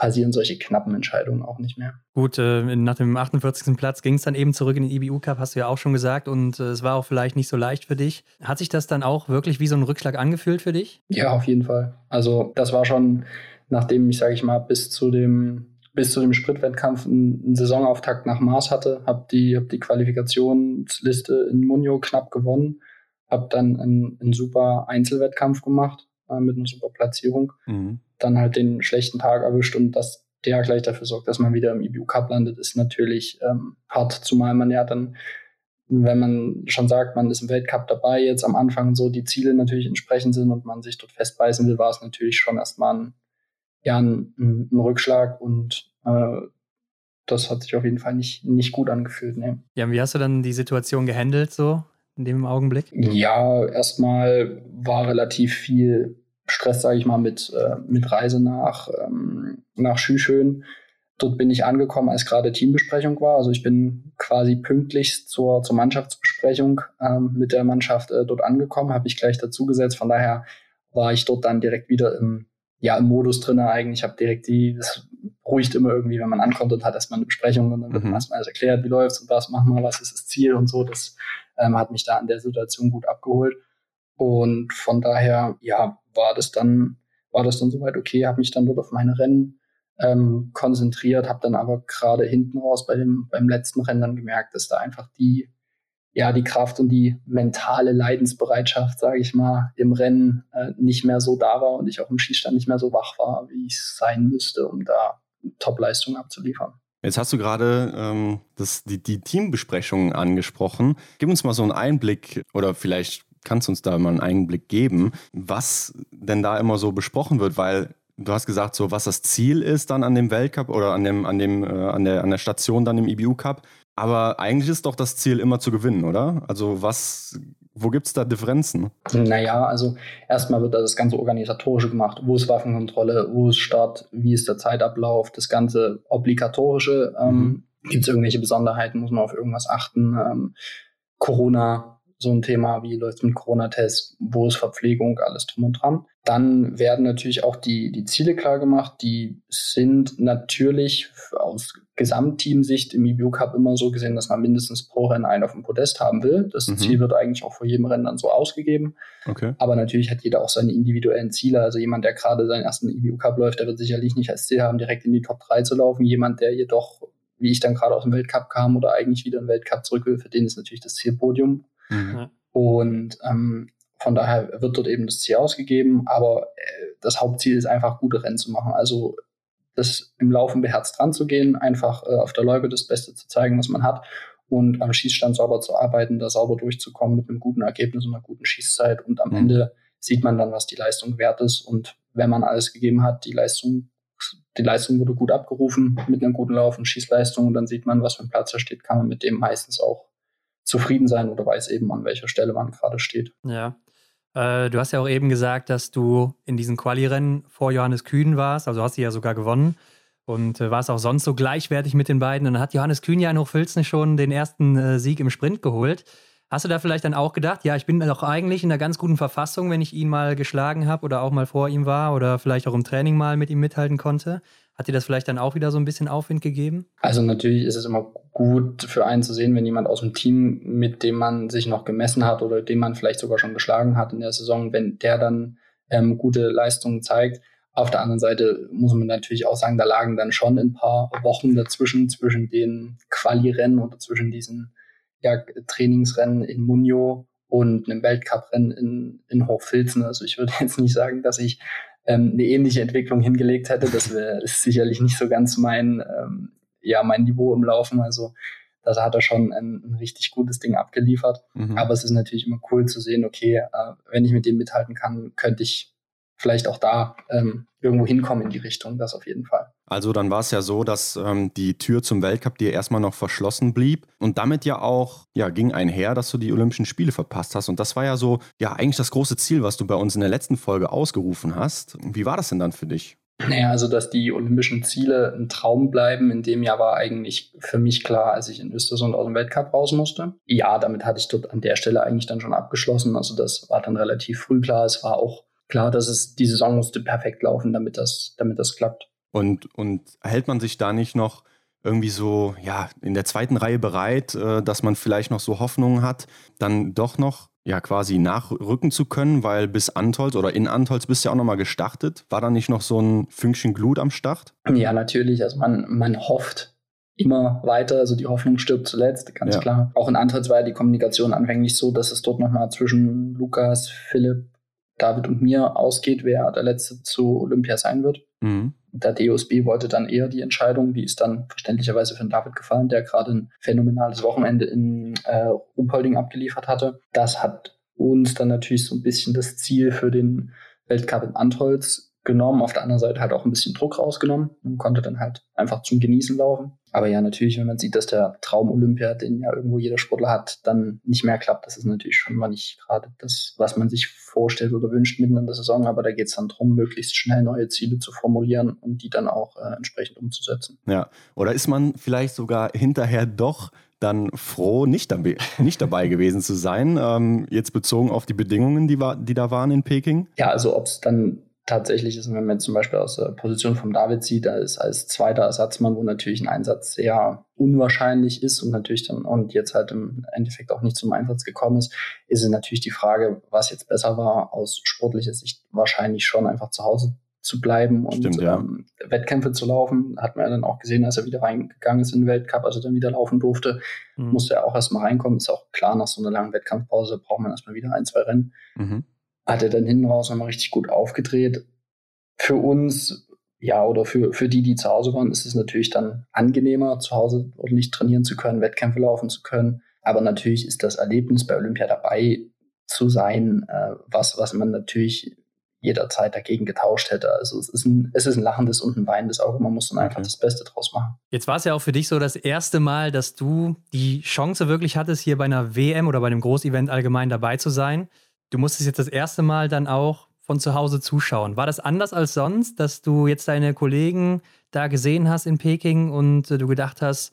S4: passieren solche knappen Entscheidungen auch nicht mehr.
S2: Gut, äh, nach dem 48. Platz ging es dann eben zurück in den IBU Cup, hast du ja auch schon gesagt, und äh, es war auch vielleicht nicht so leicht für dich. Hat sich das dann auch wirklich wie so ein Rückschlag angefühlt für dich?
S4: Ja, auf jeden Fall. Also das war schon, nachdem ich, sage ich mal, bis zu dem bis zu dem Sprintwettkampf einen, einen Saisonauftakt nach Mars hatte, habe die, hab die Qualifikationsliste in Munio knapp gewonnen, habe dann einen, einen, super Einzelwettkampf gemacht äh, mit einer super Platzierung, mhm. dann halt den schlechten Tag erwischt und dass der gleich dafür sorgt, dass man wieder im IBU Cup landet, ist natürlich ähm, hart, zumal man ja dann wenn man schon sagt, man ist im Weltcup dabei, jetzt am Anfang so die Ziele natürlich entsprechend sind und man sich dort festbeißen will, war es natürlich schon erstmal ein, ja ein, ein Rückschlag und äh, das hat sich auf jeden Fall nicht, nicht gut angefühlt. Nee.
S2: Ja, wie hast du dann die Situation gehandelt so in dem Augenblick?
S4: Ja, erstmal war relativ viel Stress, sage ich mal, mit, äh, mit Reise nach, ähm, nach Schüschön. Dort bin ich angekommen, als gerade Teambesprechung war. Also ich bin quasi pünktlich zur, zur Mannschaftsbesprechung ähm, mit der Mannschaft äh, dort angekommen, habe ich gleich dazugesetzt. Von daher war ich dort dann direkt wieder im, ja, im Modus drin eigentlich. Ich habe direkt die, das beruhigt immer irgendwie, wenn man ankommt und hat erstmal eine Besprechung und dann wird mhm. erstmal alles erklärt, wie läuft's und was machen wir, was ist das Ziel und so. Das ähm, hat mich da in der Situation gut abgeholt. Und von daher, ja, war das dann, war das dann soweit okay, habe mich dann dort auf meine Rennen ähm, konzentriert, habe dann aber gerade hinten raus bei dem, beim letzten Rennen dann gemerkt, dass da einfach die ja, die Kraft und die mentale Leidensbereitschaft, sage ich mal, im Rennen äh, nicht mehr so da war und ich auch im Schießstand nicht mehr so wach war, wie ich sein müsste, um da Top-Leistungen abzuliefern.
S3: Jetzt hast du gerade ähm, das, die, die Teambesprechungen angesprochen. Gib uns mal so einen Einblick oder vielleicht kannst du uns da mal einen Einblick geben, was denn da immer so besprochen wird, weil du hast gesagt, so was das Ziel ist dann an dem Weltcup oder an dem, an dem, äh, an der, an der Station dann im IBU Cup. Aber eigentlich ist doch das Ziel immer zu gewinnen, oder? Also was, wo gibt es da Differenzen?
S4: Naja, also erstmal wird da das ganze Organisatorische gemacht. Wo ist Waffenkontrolle, wo ist Start, wie ist der Zeitablauf, das ganze Obligatorische. Ähm, mhm. gibt es irgendwelche Besonderheiten, muss man auf irgendwas achten? Ähm, Corona so ein Thema, wie läuft es mit Corona-Tests, wo ist Verpflegung, alles drum und dran. Dann werden natürlich auch die, die Ziele klar gemacht. Die sind natürlich aus Gesamtteamsicht im EBU Cup immer so gesehen, dass man mindestens pro Rennen einen auf dem Podest haben will. Das mhm. Ziel wird eigentlich auch vor jedem Rennen dann so ausgegeben. Okay. Aber natürlich hat jeder auch seine individuellen Ziele. Also jemand, der gerade seinen ersten EBU Cup läuft, der wird sicherlich nicht als Ziel haben, direkt in die Top 3 zu laufen. Jemand, der jedoch, wie ich dann gerade aus dem Weltcup kam oder eigentlich wieder im Weltcup zurück will, für den ist natürlich das Ziel Podium. Mhm. Und ähm, von daher wird dort eben das Ziel ausgegeben, aber äh, das Hauptziel ist einfach, gute Rennen zu machen. Also das im Laufen beherzt ranzugehen, einfach äh, auf der Loipe das Beste zu zeigen, was man hat und am Schießstand sauber zu arbeiten, da sauber durchzukommen mit einem guten Ergebnis und einer guten Schießzeit. Und am mhm. Ende sieht man dann, was die Leistung wert ist. Und wenn man alles gegeben hat, die Leistung, die Leistung wurde gut abgerufen mit einem guten Lauf und Schießleistung, und dann sieht man, was für ein Platz da steht, kann man mit dem meistens auch zufrieden sein oder weiß eben, an welcher Stelle man gerade steht.
S2: Ja. Äh, du hast ja auch eben gesagt, dass du in diesen Quali-Rennen vor Johannes Kühn warst, also hast du ja sogar gewonnen und äh, warst auch sonst so gleichwertig mit den beiden. Und dann hat Johannes Kühn ja in Hochfilzen schon den ersten äh, Sieg im Sprint geholt. Hast du da vielleicht dann auch gedacht, ja, ich bin doch eigentlich in einer ganz guten Verfassung, wenn ich ihn mal geschlagen habe oder auch mal vor ihm war oder vielleicht auch im Training mal mit ihm mithalten konnte? Hat dir das vielleicht dann auch wieder so ein bisschen Aufwind gegeben?
S4: Also natürlich ist es immer gut für einen zu sehen, wenn jemand aus dem Team, mit dem man sich noch gemessen hat oder den man vielleicht sogar schon geschlagen hat in der Saison, wenn der dann ähm, gute Leistungen zeigt. Auf der anderen Seite muss man natürlich auch sagen, da lagen dann schon ein paar Wochen dazwischen, zwischen den Quali-Rennen oder zwischen diesen ja, Trainingsrennen in Munio und einem Weltcuprennen in, in Hochfilzen. Also ich würde jetzt nicht sagen, dass ich ähm, eine ähnliche Entwicklung hingelegt hätte. Das wäre sicherlich nicht so ganz mein, ähm, ja, mein Niveau im Laufen. Also da hat er schon ein, ein richtig gutes Ding abgeliefert. Mhm. Aber es ist natürlich immer cool zu sehen, okay, äh, wenn ich mit dem mithalten kann, könnte ich vielleicht auch da ähm, irgendwo hinkommen in die Richtung, das auf jeden Fall.
S3: Also dann war es ja so, dass ähm, die Tür zum Weltcup dir erstmal noch verschlossen blieb und damit ja auch ja, ging einher, dass du die Olympischen Spiele verpasst hast. Und das war ja so, ja, eigentlich das große Ziel, was du bei uns in der letzten Folge ausgerufen hast. Wie war das denn dann für dich?
S4: Naja, also dass die olympischen Ziele ein Traum bleiben, in dem Jahr war eigentlich für mich klar, als ich in Östersund aus dem Weltcup raus musste. Ja, damit hatte ich dort an der Stelle eigentlich dann schon abgeschlossen. Also das war dann relativ früh klar. Es war auch klar, dass es die Saison musste perfekt laufen, damit das, damit das klappt.
S3: Und, und hält man sich da nicht noch irgendwie so, ja, in der zweiten Reihe bereit, äh, dass man vielleicht noch so Hoffnungen hat, dann doch noch ja quasi nachrücken zu können, weil bis Antolz oder in Antolz bist du ja auch nochmal gestartet. War da nicht noch so ein Fünkchen Glut am Start?
S4: Ja, natürlich. Also man, man hofft immer weiter. Also die Hoffnung stirbt zuletzt, ganz ja. klar. Auch in Antolz war ja die Kommunikation anfänglich so, dass es dort nochmal zwischen Lukas, Philipp David und mir ausgeht, wer der Letzte zu Olympia sein wird. Mhm. Der DOSB wollte dann eher die Entscheidung, die ist dann verständlicherweise für den David gefallen, der gerade ein phänomenales Wochenende in äh, Ruhpolding abgeliefert hatte. Das hat uns dann natürlich so ein bisschen das Ziel für den Weltcup in Antholz genommen, auf der anderen Seite halt auch ein bisschen Druck rausgenommen und konnte dann halt einfach zum Genießen laufen. Aber ja, natürlich, wenn man sieht, dass der Traum Olympia, den ja irgendwo jeder Sportler hat, dann nicht mehr klappt, das ist natürlich schon mal nicht gerade das, was man sich vorstellt oder wünscht mitten in der Saison. Aber da geht es dann darum, möglichst schnell neue Ziele zu formulieren und die dann auch äh, entsprechend umzusetzen.
S3: Ja, oder ist man vielleicht sogar hinterher doch dann froh, nicht, dabei, nicht dabei gewesen zu sein, ähm, jetzt bezogen auf die Bedingungen, die, war, die da waren in Peking?
S4: Ja, also ob es dann tatsächlich ist, wenn man jetzt zum Beispiel aus der Position von David sieht, ist als zweiter Ersatzmann, wo natürlich ein Einsatz sehr unwahrscheinlich ist und natürlich dann und jetzt halt im Endeffekt auch nicht zum Einsatz gekommen ist, ist es natürlich die Frage, was jetzt besser war, aus sportlicher Sicht wahrscheinlich schon einfach zu Hause zu bleiben und Stimmt, ja. ähm, Wettkämpfe zu laufen. Hat man ja dann auch gesehen, als er wieder reingegangen ist in den Weltcup, also dann wieder laufen durfte, mhm. musste er auch erstmal reinkommen. Ist auch klar, nach so einer langen Wettkampfpause braucht man erstmal wieder ein, zwei Rennen. Mhm hat er dann hinten raus nochmal richtig gut aufgedreht. Für uns, ja, oder für, für die, die zu Hause waren, ist es natürlich dann angenehmer, zu Hause ordentlich trainieren zu können, Wettkämpfe laufen zu können. Aber natürlich ist das Erlebnis bei Olympia dabei zu sein, äh, was, was man natürlich jederzeit dagegen getauscht hätte. Also es ist ein, es ist ein lachendes und ein weinendes Auge. Man muss dann einfach das Beste draus machen.
S2: Jetzt war es ja auch für dich so das erste Mal, dass du die Chance wirklich hattest, hier bei einer WM oder bei einem Großevent allgemein dabei zu sein. Du musstest jetzt das erste Mal dann auch von zu Hause zuschauen. War das anders als sonst, dass du jetzt deine Kollegen da gesehen hast in Peking und äh, du gedacht hast,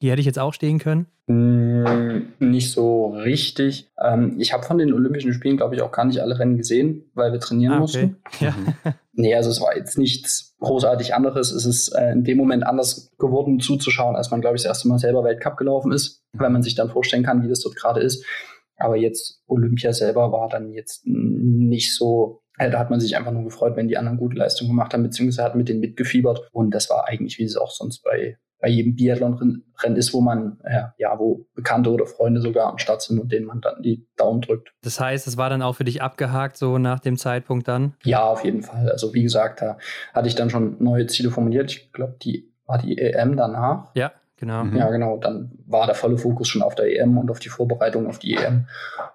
S2: Hier hätte ich jetzt auch stehen können?
S4: Mm, nicht so richtig. Ähm, ich habe von den Olympischen Spielen, glaube ich, auch gar nicht alle Rennen gesehen, weil wir trainieren ah, okay. mussten. Ja. Mhm. nee, also es war jetzt nichts großartig anderes. Es ist äh, in dem Moment anders geworden zuzuschauen, als man, glaube ich, das erste Mal selber Weltcup gelaufen ist, weil man sich dann vorstellen kann, wie das dort gerade ist. Aber jetzt Olympia selber war dann jetzt nicht so äh, da hat man sich einfach nur gefreut, wenn die anderen gute Leistungen gemacht haben, beziehungsweise hat mit denen mitgefiebert. Und das war eigentlich, wie es auch sonst bei, bei jedem Biathlon-Rennen ist, wo man, ja, ja, wo Bekannte oder Freunde sogar am Start sind und denen man dann die Daumen drückt.
S2: Das heißt, es war dann auch für dich abgehakt, so nach dem Zeitpunkt dann?
S4: Ja, auf jeden Fall. Also wie gesagt, da hatte ich dann schon neue Ziele formuliert. Ich glaube, die war die EM danach.
S2: Ja. Genau.
S4: Ja, genau. Dann war der volle Fokus schon auf der EM und auf die Vorbereitung auf die EM.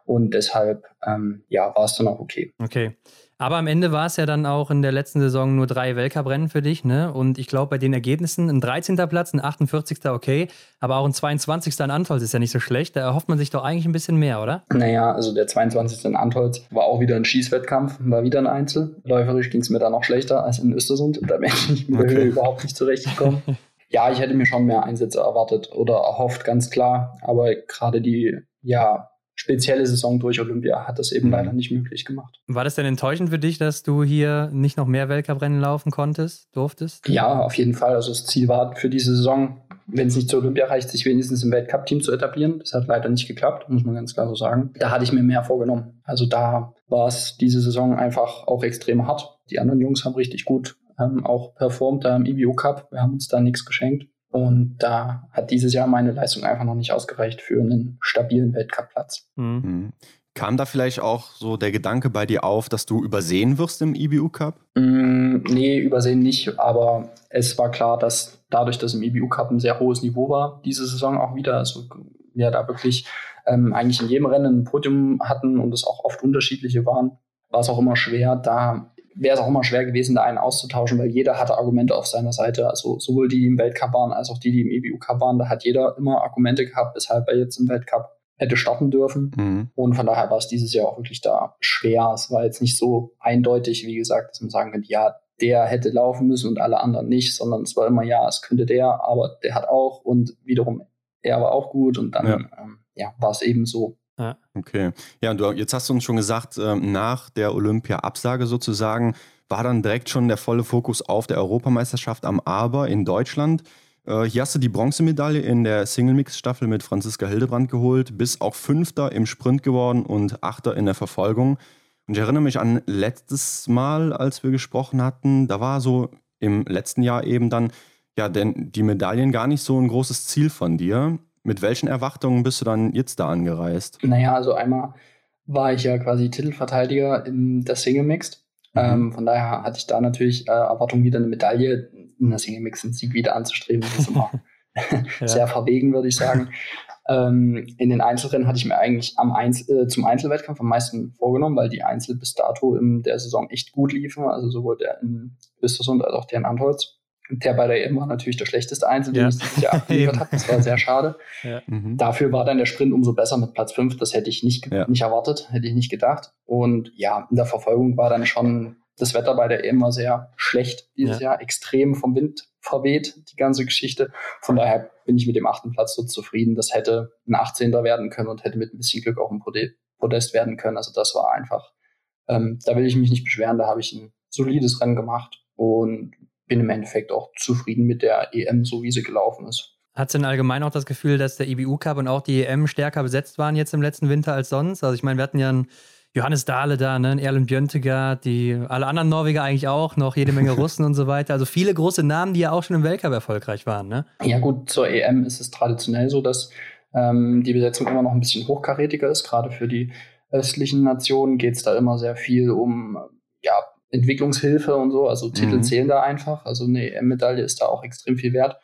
S4: Und deshalb, ähm, ja, war es dann auch okay.
S2: Okay. Aber am Ende war es ja dann auch in der letzten Saison nur drei Weltcuprennen für dich, ne? Und ich glaube, bei den Ergebnissen ein 13. Platz, ein 48. okay, aber auch ein 22. an Antolz ist ja nicht so schlecht. Da erhofft man sich doch eigentlich ein bisschen mehr, oder?
S4: Naja, also der 22. in Antolz war auch wieder ein Schießwettkampf, war wieder ein Einzel. Läuferisch ging es mir da noch schlechter als in Östersund. Da bin ich mit der Höhe überhaupt nicht zurechtgekommen. ja, ich hätte mir schon mehr Einsätze erwartet oder erhofft, ganz klar. Aber gerade die, ja, spezielle Saison durch Olympia hat das eben mhm. leider nicht möglich gemacht.
S2: War das denn enttäuschend für dich, dass du hier nicht noch mehr Weltcuprennen laufen konntest, durftest?
S4: Ja, auf jeden Fall. Also das Ziel war für diese Saison, wenn es nicht zur Olympia reicht, sich wenigstens im Weltcup-Team zu etablieren. Das hat leider nicht geklappt, muss man ganz klar so sagen. Da hatte ich mir mehr vorgenommen. Also da war es diese Saison einfach auch extrem hart. Die anderen Jungs haben richtig gut ähm, auch performt da im IBU Cup. Wir haben uns da nichts geschenkt. Und da hat dieses Jahr meine Leistung einfach noch nicht ausgereicht für einen stabilen Weltcup-Platz.
S3: Mhm. mhm. Kam da vielleicht auch so der Gedanke bei dir auf, dass du übersehen wirst im IBU Cup?
S4: Mm, nee, übersehen nicht, aber es war klar, dass dadurch, dass im IBU Cup ein sehr hohes Niveau war, diese Saison auch wieder, also wir da wirklich ähm, eigentlich in jedem Rennen ein Podium hatten und es auch oft unterschiedliche waren, war es auch immer schwer, da wäre es auch immer schwer gewesen, da einen auszutauschen, weil jeder hatte Argumente auf seiner Seite. Also sowohl die, die im Weltcup waren, als auch die, die im EBU Cup waren. Da hat jeder immer Argumente gehabt, weshalb er jetzt im Weltcup hätte starten dürfen. Mhm. Und von daher war es dieses Jahr auch wirklich da schwer. Es war jetzt nicht so eindeutig, wie gesagt, dass man sagen könnte, ja, der hätte laufen müssen und alle anderen nicht, sondern es war immer, ja, es könnte der, aber der hat auch und wiederum er war auch gut und dann ja. Ähm, ja war es eben so.
S3: Ja. Okay. Ja, du, jetzt hast du uns schon gesagt, ähm, nach der Olympia-Absage sozusagen war dann direkt schon der volle Fokus auf der Europameisterschaft am Aber in Deutschland. Äh, hier hast du die Bronzemedaille in der Single-Mix-Staffel mit Franziska Hildebrand geholt, bist auch Fünfter im Sprint geworden und Achter in der Verfolgung. Und ich erinnere mich an letztes Mal, als wir gesprochen hatten, da war so im letzten Jahr eben dann ja denn die Medaillen gar nicht so ein großes Ziel von dir. Mit welchen Erwartungen bist du dann jetzt da angereist?
S4: Naja, also einmal war ich ja quasi Titelverteidiger in der Single Mixed. Mhm. Ähm, von daher hatte ich da natürlich äh, Erwartungen, wieder eine Medaille in der Single Mixed, einen Sieg wieder anzustreben. Das ist immer ja. sehr verwegen, würde ich sagen. ähm, in den Einzelrennen hatte ich mir eigentlich am Einzel äh, zum Einzelwettkampf am meisten vorgenommen, weil die Einzel bis dato in der Saison echt gut liefen. Also sowohl der in Östersund als auch der in Antholz. Der bei der EM war natürlich der schlechteste Einzel, den ja. ich dieses Jahr abgeliefert habe. Das war sehr schade. Ja. Mhm. Dafür war dann der Sprint umso besser mit Platz 5. Das hätte ich nicht, ja. nicht erwartet, hätte ich nicht gedacht. Und ja, in der Verfolgung war dann schon das Wetter bei der EM war sehr schlecht dieses Jahr, extrem vom Wind verweht, die ganze Geschichte. Von daher bin ich mit dem achten Platz so zufrieden. Das hätte ein 18. werden können und hätte mit ein bisschen Glück auch ein Podest werden können. Also das war einfach, ähm, da will ich mich nicht beschweren, da habe ich ein solides Rennen gemacht und bin im Endeffekt auch zufrieden mit der EM, so wie sie gelaufen ist.
S2: Hat es denn allgemein auch das Gefühl, dass der IBU Cup und auch die EM stärker besetzt waren jetzt im letzten Winter als sonst? Also ich meine, wir hatten ja einen Johannes Dahle da, ne, einen Erlen Björntegard, die alle anderen Norweger eigentlich auch, noch jede Menge Russen und so weiter. Also viele große Namen, die ja auch schon im Weltcup erfolgreich waren, ne?
S4: Ja gut, zur EM ist es traditionell so, dass ähm, die Besetzung immer noch ein bisschen hochkarätiger ist. Gerade für die östlichen Nationen geht es da immer sehr viel um ja, Entwicklungshilfe und so. Also Titel mhm. zählen da einfach. Also eine EM-Medaille ist da auch extrem viel wert.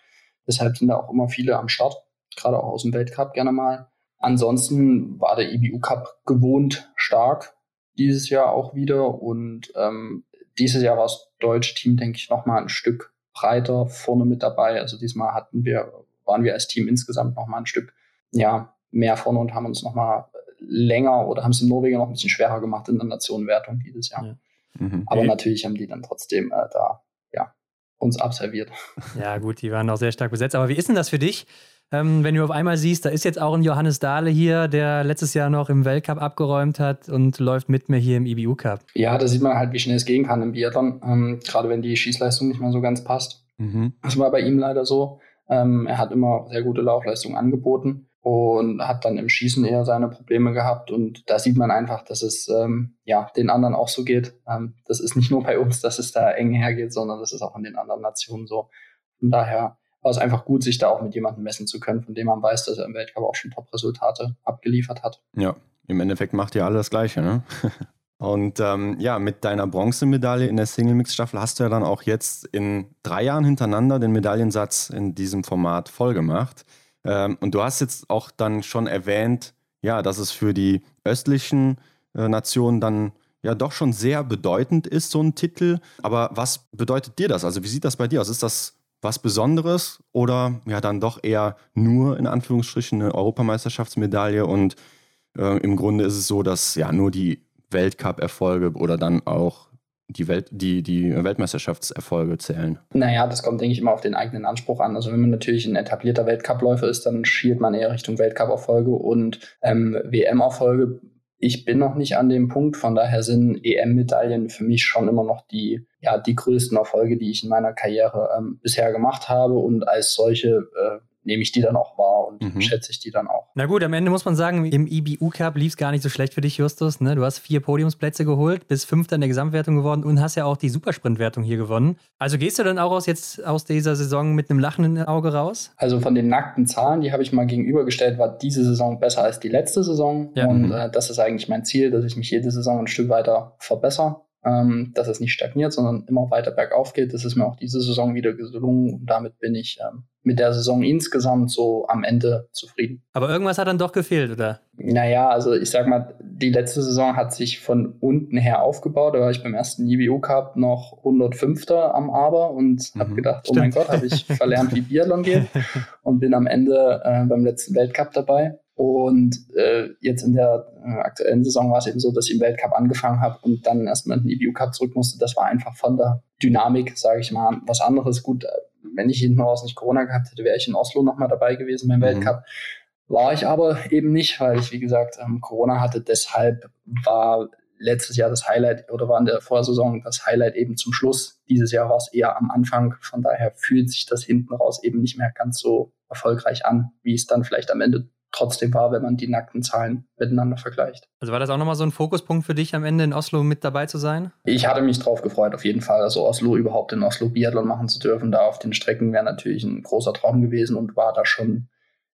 S4: Deshalb sind da auch immer viele am Start, gerade auch aus dem Weltcup gerne mal. Ansonsten war der IBU Cup gewohnt stark dieses Jahr auch wieder und ähm, dieses Jahr war das deutsche Team, denke ich, noch mal ein Stück breiter vorne mit dabei. Also diesmal hatten wir, waren wir als Team insgesamt noch mal ein Stück ja, mehr vorne und haben uns noch mal länger oder haben es in Norwegen noch ein bisschen schwerer gemacht in der Nationenwertung dieses Jahr. Ja. Mhm. Aber natürlich haben die dann trotzdem äh, da ja, uns abserviert.
S2: Ja, gut, die waren auch sehr stark besetzt. Aber wie ist denn das für dich? ähm, wenn du auf einmal siehst, da ist jetzt auch ein Johannes Dahle hier, der letztes Jahr noch im Weltcup abgeräumt hat und läuft mit mir hier im IBU Cup.
S4: Ja, da sieht man halt, wie schnell es gehen kann im Biathlon, ähm, gerade wenn die Schießleistung nicht mehr so ganz passt. Mhm. Das war bei ihm leider so. Ähm, er hat immer sehr gute Laufleistungen angeboten und hat dann im Schießen eher seine Probleme gehabt. Und da sieht man einfach, dass es ähm, ja den anderen auch so geht. Ähm, das ist nicht nur bei uns, dass es da eng hergeht, sondern das ist auch in den anderen Nationen so. Von daher war es einfach gut, sich da auch mit jemandem messen zu können, von dem man weiß, dass er im Weltcup auch schon Top-Resultate abgeliefert hat.
S3: Ja, im Endeffekt macht ihr alle das Gleiche, ne? Und ähm, ja, mit deiner Bronzemedaille in der Single-Mix-Staffel hast du ja dann auch jetzt in drei Jahren hintereinander den Medaillensatz in diesem Format vollgemacht. Ähm, und du hast jetzt auch dann schon erwähnt, ja, dass es für die östlichen äh, Nationen dann ja doch schon sehr bedeutend ist, so ein Titel. Aber was bedeutet dir das? Also wie sieht das bei dir aus? Ist das was Besonderes oder ja dann doch eher nur in Anführungsstrichen eine Europameisterschaftsmedaille und äh, im Grunde ist es so, dass ja nur die Weltcup-Erfolge oder dann auch die, Welt, die, die Weltmeisterschaftserfolge zählen?
S4: Naja, das kommt, denke ich, immer auf den eigenen Anspruch an. Also wenn man natürlich ein etablierter Weltcupläufer ist, dann schielt man eher Richtung Weltcup-Erfolge und ähm, WM-Erfolge. Ich bin noch nicht an dem Punkt, von daher sind EM-Medaillen für mich schon immer noch die, ja, die größten Erfolge, die ich in meiner Karriere ähm, bisher gemacht habe und als solche äh, nehme ich die dann auch wahr und mhm. schätze ich die dann auch.
S2: Na gut, am Ende muss man sagen, im IBU Cup lief es gar nicht so schlecht für dich, Justus. Ne? Du hast vier Podiumsplätze geholt, bist Fünfter in der Gesamtwertung geworden und hast ja auch die Supersprintwertung hier gewonnen. Also gehst du dann auch aus jetzt aus dieser Saison mit einem lachenden Auge raus?
S4: Also von den nackten Zahlen, die habe ich mal gegenübergestellt, war diese Saison besser als die letzte Saison. Ja. Und mhm. äh, das ist eigentlich mein Ziel, dass ich mich jede Saison ein Stück weiter verbessere ähm, dass es nicht stagniert, sondern immer weiter bergauf geht. Das ist mir auch diese Saison wieder gelungen und damit bin ich ähm, mit der Saison insgesamt so am Ende zufrieden.
S2: Aber irgendwas hat dann doch gefehlt, oder?
S4: Naja, also ich sag mal, die letzte Saison hat sich von unten her aufgebaut. Da war ich beim ersten IBU Cup noch 105. am Aber und mhm, habe gedacht, stimmt. oh mein Gott, habe ich verlernt, wie Biathlon geht und bin am Ende äh, beim letzten Weltcup dabei. Und äh, jetzt in der äh, aktuellen Saison war es eben so, dass ich im Weltcup angefangen habe und dann erstmal in den EBU Cup zurück musste. Das war einfach von der Dynamik, sage ich mal, was anderes. Gut, wenn ich hinten raus nicht Corona gehabt hätte, wäre ich in Oslo nochmal dabei gewesen beim mhm. Weltcup. War ich aber eben nicht, weil ich, wie gesagt, ähm, Corona hatte. Deshalb war letztes Jahr das Highlight oder war in der Vorsaison das Highlight eben zum Schluss. Dieses Jahr war es eher am Anfang. Von daher fühlt sich das hinten raus eben nicht mehr ganz so erfolgreich an, wie es dann vielleicht am Ende trotzdem war, wenn man die nackten Zahlen miteinander vergleicht.
S2: Also war das auch nochmal so ein Fokuspunkt für dich am Ende in Oslo mit dabei zu sein?
S4: Ich hatte mich drauf gefreut, auf jeden Fall. Also Oslo überhaupt in Oslo Biathlon machen zu dürfen, da auf den Strecken wäre natürlich ein großer Traum gewesen und war da schon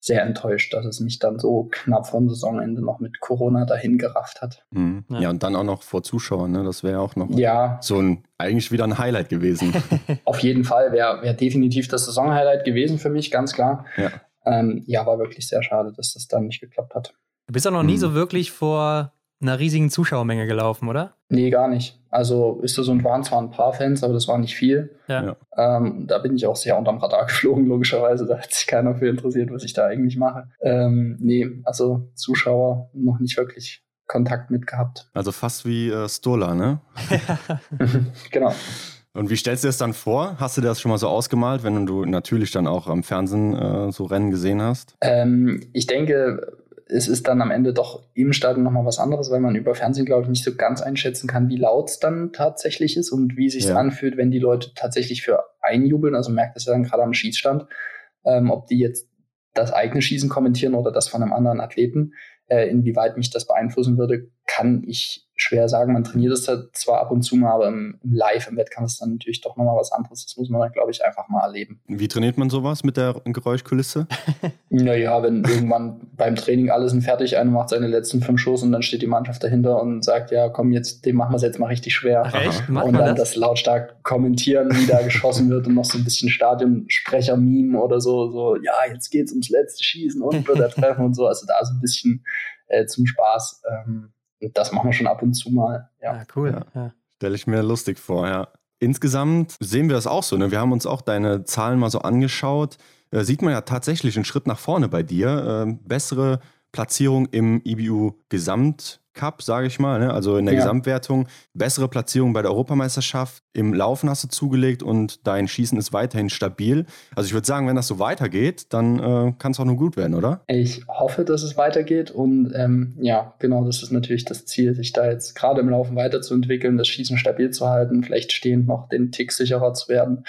S4: sehr enttäuscht, dass es mich dann so knapp vom Saisonende noch mit Corona dahin gerafft hat.
S3: Mhm. Ja. ja. und dann auch noch vor Zuschauern, ne? Das wäre auch noch ja. so ein eigentlich wieder ein Highlight gewesen.
S4: Auf jeden Fall wäre wär definitiv das Saisonhighlight gewesen für mich, ganz klar. Ja. Ähm, ja, war wirklich sehr schade, dass das dann nicht geklappt hat.
S2: Du bist auch noch nie hm. so wirklich vor einer riesigen Zuschauermenge gelaufen, oder?
S4: Nee, gar nicht. Also ist das und waren zwar ein paar Fans, aber das war nicht viel. Ja. Ähm, da bin ich auch sehr unterm Radar geflogen, logischerweise. Da hat sich keiner für interessiert, was ich da eigentlich mache. Ähm, nee, also Zuschauer noch nicht wirklich Kontakt mit gehabt.
S3: Also fast wie äh, Stola, ne?
S4: genau.
S3: Und wie stellst du dir das dann vor? Hast du das schon mal so ausgemalt, wenn du natürlich dann auch am Fernsehen äh, so Rennen gesehen hast?
S4: Ähm, ich denke, es ist dann am Ende doch im Stadion nochmal was anderes, weil man über Fernsehen, glaube ich, nicht so ganz einschätzen kann, wie laut es dann tatsächlich ist und wie sich es ja. anfühlt, wenn die Leute tatsächlich für einjubeln. Also merkt das ja dann gerade am Schießstand, ähm, ob die jetzt das eigene Schießen kommentieren oder das von einem anderen Athleten. Äh, inwieweit mich das beeinflussen würde, kann ich schwer sagen. Man trainiert es zwar ab und zu mal, aber im, im Live, im Wettkampf ist dann natürlich doch nochmal was anderes. Das muss man dann, glaube ich, einfach mal erleben.
S3: Wie trainiert man sowas mit der Geräuschkulisse?
S4: naja, wenn irgendwann beim Training alles sind fertig, einer macht seine letzten fünf Schuss und dann steht die Mannschaft dahinter und sagt, ja, komm, jetzt, dem machen wir es jetzt mal richtig schwer. Ach, echt? und dann das? das? lautstark kommentieren, wie da geschossen wird und noch so ein bisschen Stadionsprecher-Meme oder so, so, ja, jetzt geht's ums letzte Schießen und wird er treffen und so. Also da so ein bisschen äh, zum Spaß. Ähm, das machen wir schon ab und zu mal. Ja, ja
S2: ah, cool. Ja.
S3: Stelle ich mir lustig vor, ja. Insgesamt sehen wir das auch so. Ne? Wir haben uns auch deine Zahlen mal so angeschaut. Äh, sieht man ja tatsächlich einen Schritt nach vorne bei dir. Äh, bessere Platzierung im IBU Gesamt Cup, sage ich mal, ne? also in der ja. Gesamtwertung, bessere Platzierung bei der Europameisterschaft. Im Laufen hast du zugelegt und dein Schießen ist weiterhin stabil. Also ich würde sagen, wenn das so weitergeht, dann äh, kann es auch nur gut werden, oder?
S4: Ich hoffe, dass es weitergeht und ähm, ja, genau, das ist natürlich das Ziel, sich da jetzt gerade im Laufen weiterzuentwickeln, das Schießen stabil zu halten, vielleicht stehend noch den Tick sicherer zu werden.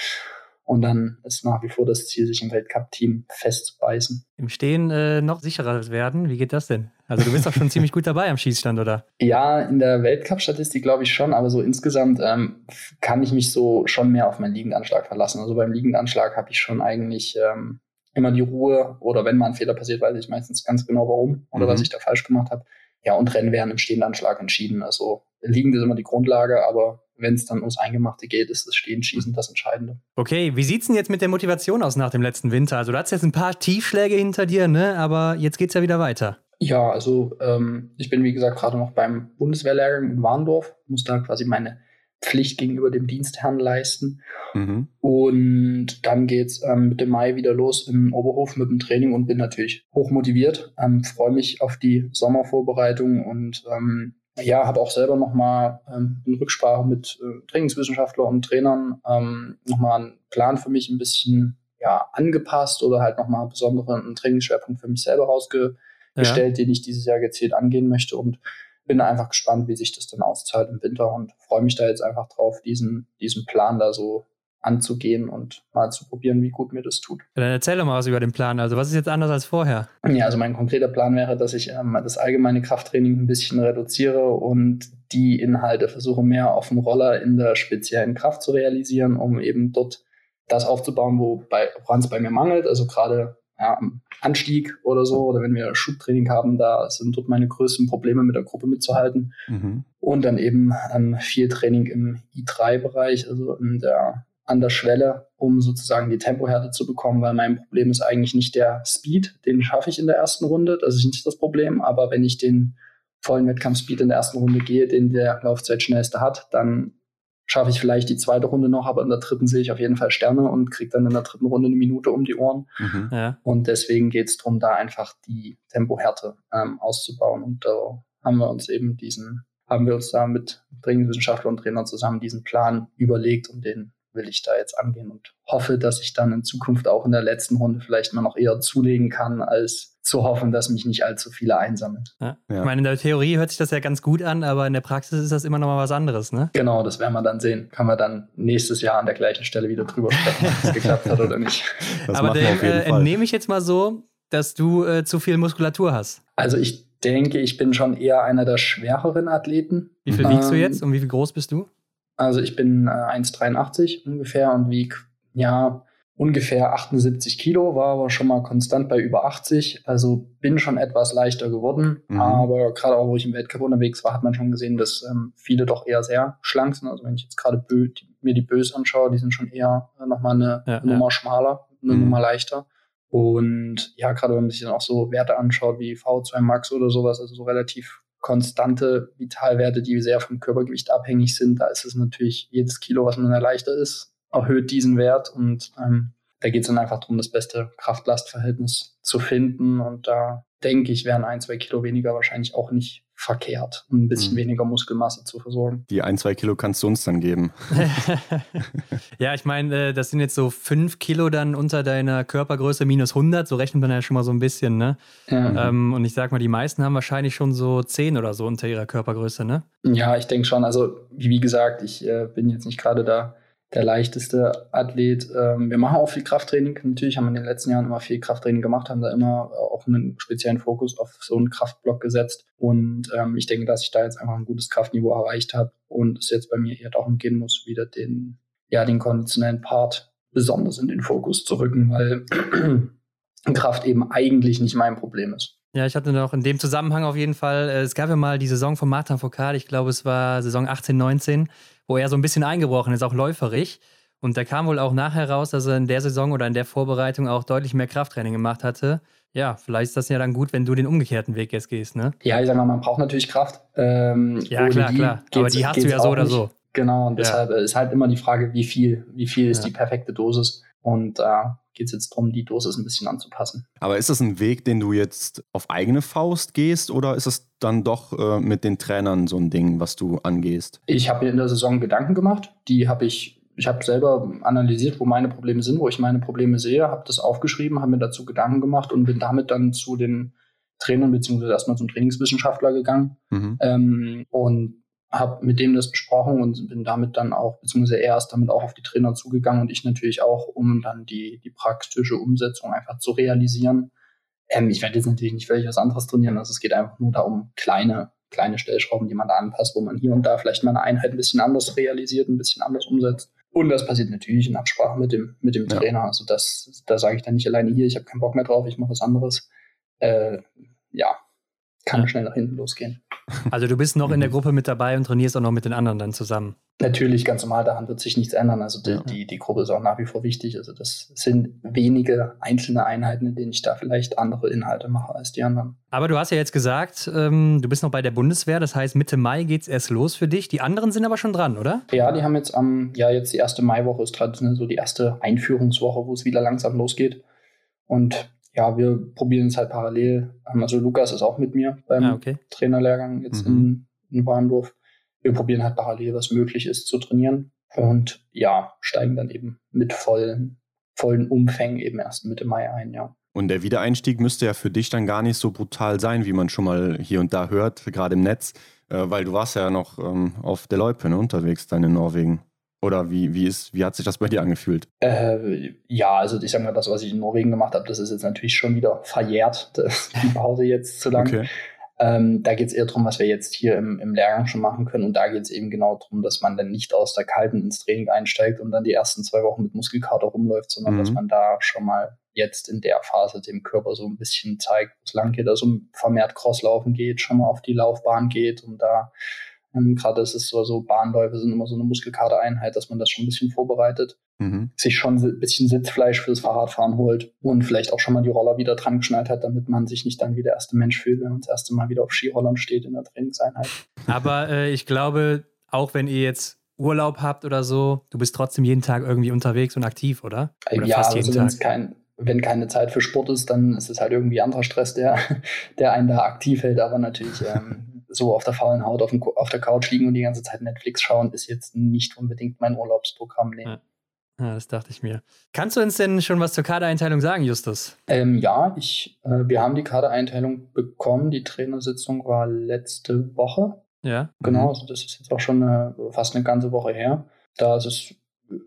S4: Und dann ist nach wie vor das Ziel, sich im Weltcup-Team festzubeißen.
S2: Im Stehen äh, noch sicherer werden? Wie geht das denn? Also du bist doch schon ziemlich gut dabei am Schießstand, oder?
S4: Ja, in der Weltcup-Statistik glaube ich schon, aber so insgesamt ähm, kann ich mich so schon mehr auf meinen Liegendanschlag verlassen. Also beim Liegendanschlag habe ich schon eigentlich ähm, immer die Ruhe oder wenn mal ein Fehler passiert, weiß ich meistens ganz genau warum oder mhm. was ich da falsch gemacht habe. Ja, und Rennen werden im Stehendanschlag entschieden. Also liegend ist immer die Grundlage, aber wenn es dann ums Eingemachte geht, ist das Stehenschießen das Entscheidende.
S2: Okay, wie sieht es denn jetzt mit der Motivation aus nach dem letzten Winter? Also du hast jetzt ein paar Tiefschläge hinter dir, ne? aber jetzt geht es ja wieder weiter.
S4: Ja, also ähm, ich bin wie gesagt gerade noch beim Bundeswehrlehrgang in Warndorf, muss da quasi meine Pflicht gegenüber dem Dienstherrn leisten. Mhm. Und dann geht es ähm, Mitte Mai wieder los im Oberhof mit dem Training und bin natürlich hoch motiviert. Ähm, Freue mich auf die Sommervorbereitung und ähm, ja, habe auch selber nochmal ähm, in Rücksprache mit äh, Trainingswissenschaftlern und Trainern ähm, nochmal einen Plan für mich ein bisschen ja, angepasst oder halt nochmal einen besonderen Trainingsschwerpunkt für mich selber rausgestellt, ja. den ich dieses Jahr gezielt angehen möchte und bin einfach gespannt, wie sich das dann auszahlt im Winter und freue mich da jetzt einfach drauf, diesen, diesen Plan da so anzugehen und mal zu probieren, wie gut mir das tut.
S2: Dann erzähl doch mal was über den Plan. Also was ist jetzt anders als vorher?
S4: Ja, also mein konkreter Plan wäre, dass ich ähm, das allgemeine Krafttraining ein bisschen reduziere und die Inhalte versuche mehr auf dem Roller in der speziellen Kraft zu realisieren, um eben dort das aufzubauen, woran es bei mir mangelt. Also gerade ja, am Anstieg oder so, oder wenn wir Schubtraining haben, da sind dort meine größten Probleme mit der Gruppe mitzuhalten. Mhm. Und dann eben ähm, viel Training im I3-Bereich, also in der an der Schwelle, um sozusagen die Tempohärte zu bekommen, weil mein Problem ist eigentlich nicht der Speed, den schaffe ich in der ersten Runde, das ist nicht das Problem, aber wenn ich den vollen Wettkampfspeed in der ersten Runde gehe, den der Laufzeit schnellste hat, dann schaffe ich vielleicht die zweite Runde noch, aber in der dritten sehe ich auf jeden Fall Sterne und kriege dann in der dritten Runde eine Minute um die Ohren. Mhm, ja. Und deswegen geht es darum, da einfach die Tempohärte ähm, auszubauen. Und da haben wir uns eben diesen, haben wir uns da mit Trainingswissenschaftlern und Trainern zusammen diesen Plan überlegt und den will ich da jetzt angehen und hoffe, dass ich dann in Zukunft auch in der letzten Runde vielleicht mal noch eher zulegen kann, als zu hoffen, dass mich nicht allzu viele einsammeln.
S2: Ja. Ja. Ich meine, in der Theorie hört sich das ja ganz gut an, aber in der Praxis ist das immer noch mal was anderes, ne?
S4: Genau, das werden wir dann sehen. Kann man dann nächstes Jahr an der gleichen Stelle wieder drüber sprechen, ob es geklappt hat oder nicht.
S2: Das aber dann äh, entnehme ich jetzt mal so, dass du äh, zu viel Muskulatur hast.
S4: Also ich denke, ich bin schon eher einer der schwereren Athleten.
S2: Wie viel wiegst ähm, du jetzt und wie viel groß bist du?
S4: Also ich bin äh, 1,83 ungefähr und wiege ja ungefähr 78 Kilo, war aber schon mal konstant bei über 80. Also bin schon etwas leichter geworden. Mhm. Aber gerade auch, wo ich im Weltcup unterwegs war, hat man schon gesehen, dass ähm, viele doch eher sehr schlank sind. Also wenn ich jetzt gerade mir die Bös anschaue, die sind schon eher äh, nochmal eine ja, Nummer ja. schmaler, eine mhm. Nummer leichter. Und ja, gerade wenn man sich dann auch so Werte anschaut wie V2 Max oder sowas, also so relativ konstante Vitalwerte, die sehr vom Körpergewicht abhängig sind. Da ist es natürlich jedes Kilo, was man erleichtert ist, erhöht diesen Wert und ähm, da geht es dann einfach darum, das beste Kraft-Last-Verhältnis zu finden und da denke ich, wären ein, zwei Kilo weniger wahrscheinlich auch nicht verkehrt, um ein bisschen mhm. weniger Muskelmasse zu versorgen.
S3: Die ein, zwei Kilo kannst du uns dann geben.
S2: ja, ich meine, äh, das sind jetzt so fünf Kilo dann unter deiner Körpergröße minus 100, so rechnet man ja schon mal so ein bisschen, ne? Ja. Ähm, und ich sag mal, die meisten haben wahrscheinlich schon so zehn oder so unter ihrer Körpergröße, ne?
S4: Ja, ich denke schon. Also, wie gesagt, ich äh, bin jetzt nicht gerade da der leichteste Athlet. Ähm, wir machen auch viel Krafttraining. Natürlich haben wir in den letzten Jahren immer viel Krafttraining gemacht, haben da immer auch einen speziellen Fokus auf so einen Kraftblock gesetzt. Und ähm, ich denke, dass ich da jetzt einfach ein gutes Kraftniveau erreicht habe und es jetzt bei mir eher darum gehen muss, wieder den, ja, den konditionellen Part besonders in den Fokus zu rücken, weil Kraft eben eigentlich nicht mein Problem ist.
S2: Ja, ich hatte noch in dem Zusammenhang auf jeden Fall, äh, es gab ja mal die Saison von Martin Foucault, ich glaube, es war Saison 18, 19 wo er so ein bisschen eingebrochen ist, auch läuferig. Und da kam wohl auch nachher raus, dass er in der Saison oder in der Vorbereitung auch deutlich mehr Krafttraining gemacht hatte. Ja, vielleicht ist das ja dann gut, wenn du den umgekehrten Weg jetzt gehst, ne?
S4: Ja, ich sag mal, man braucht natürlich Kraft.
S2: Ähm, ja, klar, klar. Aber die hast du ja so oder so.
S4: Genau, und deshalb ja. ist halt immer die Frage, wie viel, wie viel ist ja. die perfekte Dosis? Und äh, geht es jetzt darum, die Dosis ein bisschen anzupassen.
S3: Aber ist das ein Weg, den du jetzt auf eigene Faust gehst oder ist es dann doch äh, mit den Trainern so ein Ding, was du angehst?
S4: Ich habe mir in der Saison Gedanken gemacht. Die habe ich, ich habe selber analysiert, wo meine Probleme sind, wo ich meine Probleme sehe, habe das aufgeschrieben, habe mir dazu Gedanken gemacht und bin damit dann zu den Trainern beziehungsweise erstmal zum Trainingswissenschaftler gegangen mhm. ähm, und habe mit dem das besprochen und bin damit dann auch, beziehungsweise er ist damit auch auf die Trainer zugegangen und ich natürlich auch, um dann die, die praktische Umsetzung einfach zu realisieren. Ähm, ich werde jetzt natürlich nicht völlig was anderes trainieren, also es geht einfach nur darum, kleine, kleine Stellschrauben, die man da anpasst, wo man hier und da vielleicht mal eine Einheit ein bisschen anders realisiert, ein bisschen anders umsetzt. Und das passiert natürlich in Absprache mit dem, mit dem ja. Trainer. Also das, da sage ich dann nicht alleine hier, ich habe keinen Bock mehr drauf, ich mache was anderes. Äh, ja, kann ja. schnell nach hinten losgehen.
S2: Also du bist noch in der Gruppe mit dabei und trainierst auch noch mit den anderen dann zusammen.
S4: Natürlich, ganz normal, daran wird sich nichts ändern. Also die, ja. die, die, Gruppe ist auch nach wie vor wichtig. Also das sind wenige einzelne Einheiten, in denen ich da vielleicht andere Inhalte mache als die anderen.
S2: Aber du hast ja jetzt gesagt, ähm, du bist noch bei der Bundeswehr, das heißt Mitte Mai geht es erst los für dich. Die anderen sind aber schon dran, oder?
S4: Ja, die haben jetzt am, ja, jetzt die erste Maiwoche ist traditionell so die erste Einführungswoche, wo es wieder langsam losgeht. Und ja, wir probieren es halt parallel. Also Lukas ist auch mit mir beim ah, okay. Trainerlehrgang jetzt mhm. in, in Warndorf. Wir probieren halt parallel, was möglich ist, zu trainieren. Und ja, steigen dann eben mit vollen, vollen Umfängen eben erst Mitte Mai ein, ja.
S3: Und der Wiedereinstieg müsste ja für dich dann gar nicht so brutal sein, wie man schon mal hier und da hört, gerade im Netz, äh, weil du warst ja noch ähm, auf der Loipe ne, unterwegs dann in Norwegen. Oder wie, wie, ist, wie hat sich das bei dir angefühlt?
S4: Äh, ja, also ich sag mal, das, was ich in Norwegen gemacht habe, das ist jetzt natürlich schon wieder verjährt, die Pause jetzt zu lang. Okay. Ähm, da geht es eher darum, was wir jetzt hier im, im Lehrgang schon machen können. Und da geht es eben genau darum, dass man dann nicht aus der Kalten ins Training einsteigt und dann die ersten zwei Wochen mit Muskelkater rumläuft, sondern mhm. dass man da schon mal jetzt in der Phase dem Körper so ein bisschen zeigt, wo es lang geht, also vermehrt Crosslaufen geht, schon mal auf die Laufbahn geht und da ähm, Gerade ist es so, so Bahnläufe sind immer so eine Muskelkatereinheit, dass man das schon ein bisschen vorbereitet. Mhm. Sich schon ein bisschen Sitzfleisch fürs Fahrradfahren holt und vielleicht auch schon mal die Roller wieder dran geschnallt hat, damit man sich nicht dann wie der erste Mensch fühlt, wenn man das erste Mal wieder auf Skirollern steht in der Trainingseinheit.
S2: Aber äh, ich glaube, auch wenn ihr jetzt Urlaub habt oder so, du bist trotzdem jeden Tag irgendwie unterwegs und aktiv, oder?
S4: oder ja, also wenn es kein, wenn keine Zeit für Sport ist, dann ist es halt irgendwie anderer Stress, der, der einen da aktiv hält. Aber natürlich ähm, so auf der faulen Haut auf, dem, auf, der Couch liegen und die ganze Zeit Netflix schauen, ist jetzt nicht unbedingt mein Urlaubsprogramm. Nee.
S2: Ja. ja. das dachte ich mir. Kannst du uns denn schon was zur Kadereinteilung sagen, Justus?
S4: Ähm, ja, ich, äh, wir haben die Kadereinteilung bekommen. Die Trainersitzung war letzte Woche.
S2: Ja.
S4: Genau, mhm. also das ist jetzt auch schon eine, fast eine ganze Woche her. Da ist es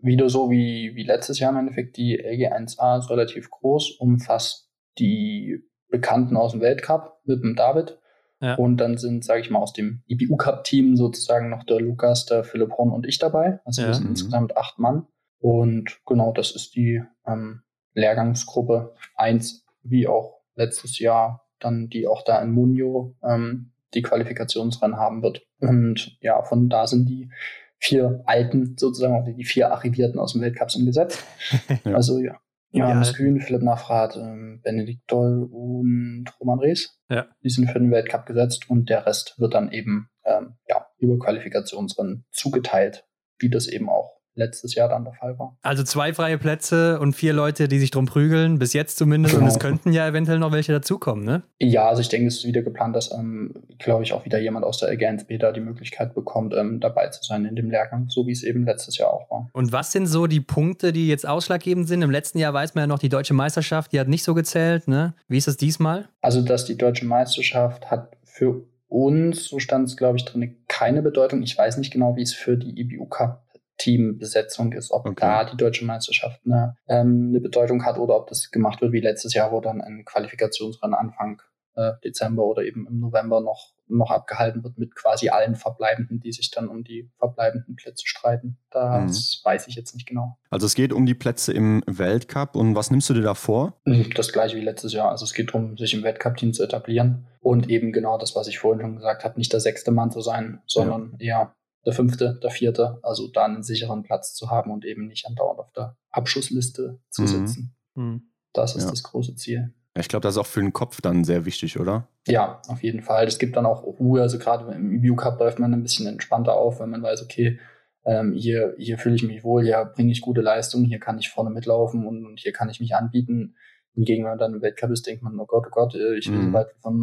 S4: wieder so wie, wie letztes Jahr im Endeffekt. Die LG1A ist relativ groß, umfasst die Bekannten aus dem Weltcup mit dem David, ja. Und dann sind, sage ich mal, aus dem IBU Cup Team sozusagen noch der Lukas, der Philipp Horn und ich dabei. Also ja. wir sind mhm. insgesamt acht Mann. Und genau, das ist die ähm, Lehrgangsgruppe eins, wie auch letztes Jahr dann die auch da in Munio ähm, die Qualifikationsrennen haben wird. Und ja, von da sind die vier Alten sozusagen, die vier Arrivierten aus dem Weltcup sind gesetzt. ja. Also ja, Johannes ja. Kühn, Philipp Nachfrath, ähm, Benedikt Doll und Roman Rees. Ja. Die sind für den Weltcup gesetzt und der Rest wird dann eben ähm, ja, über Qualifikationsrennen zugeteilt, wie das eben auch letztes Jahr dann der Fall war.
S2: Also zwei freie Plätze und vier Leute, die sich drum prügeln, bis jetzt zumindest. Genau. Und es könnten ja eventuell noch welche dazukommen, ne?
S4: Ja, also ich denke, es ist wieder geplant, dass, ähm, glaube ich, auch wieder jemand aus der LGNSB da die Möglichkeit bekommt, ähm, dabei zu sein in dem Lehrgang, so wie es eben letztes Jahr auch war.
S2: Und was sind so die Punkte, die jetzt ausschlaggebend sind? Im letzten Jahr weiß man ja noch, die deutsche Meisterschaft, die hat nicht so gezählt, ne? Wie ist das diesmal?
S4: Also, dass die deutsche Meisterschaft hat für uns, so stand es, glaube ich, drin, keine Bedeutung. Ich weiß nicht genau, wie es für die IBU Cup Teambesetzung ist, ob okay. da die deutsche Meisterschaft eine, ähm, eine Bedeutung hat oder ob das gemacht wird wie letztes Jahr, wo dann ein Qualifikationsrennen Anfang äh, Dezember oder eben im November noch, noch abgehalten wird mit quasi allen Verbleibenden, die sich dann um die verbleibenden Plätze streiten. Das mhm. weiß ich jetzt nicht genau.
S3: Also es geht um die Plätze im Weltcup und was nimmst du dir da vor?
S4: Mhm, das gleiche wie letztes Jahr. Also es geht darum, sich im Weltcup-Team zu etablieren und eben genau das, was ich vorhin schon gesagt habe, nicht der sechste Mann zu sein, sondern ja. eher der fünfte, der vierte, also da einen sicheren Platz zu haben und eben nicht andauernd auf der Abschussliste zu mhm. sitzen. Mhm. Das ist ja. das große Ziel.
S3: Ich glaube, das ist auch für den Kopf dann sehr wichtig, oder?
S4: Ja, auf jeden Fall. Es gibt dann auch Ruhe. Also gerade im EBU Cup läuft man ein bisschen entspannter auf, wenn man weiß, okay, ähm, hier, hier fühle ich mich wohl, hier bringe ich gute Leistung, hier kann ich vorne mitlaufen und, und hier kann ich mich anbieten. Hingegen, wenn man dann im Weltcup ist, denkt man, oh Gott, oh Gott, äh, ich will mhm. so weit von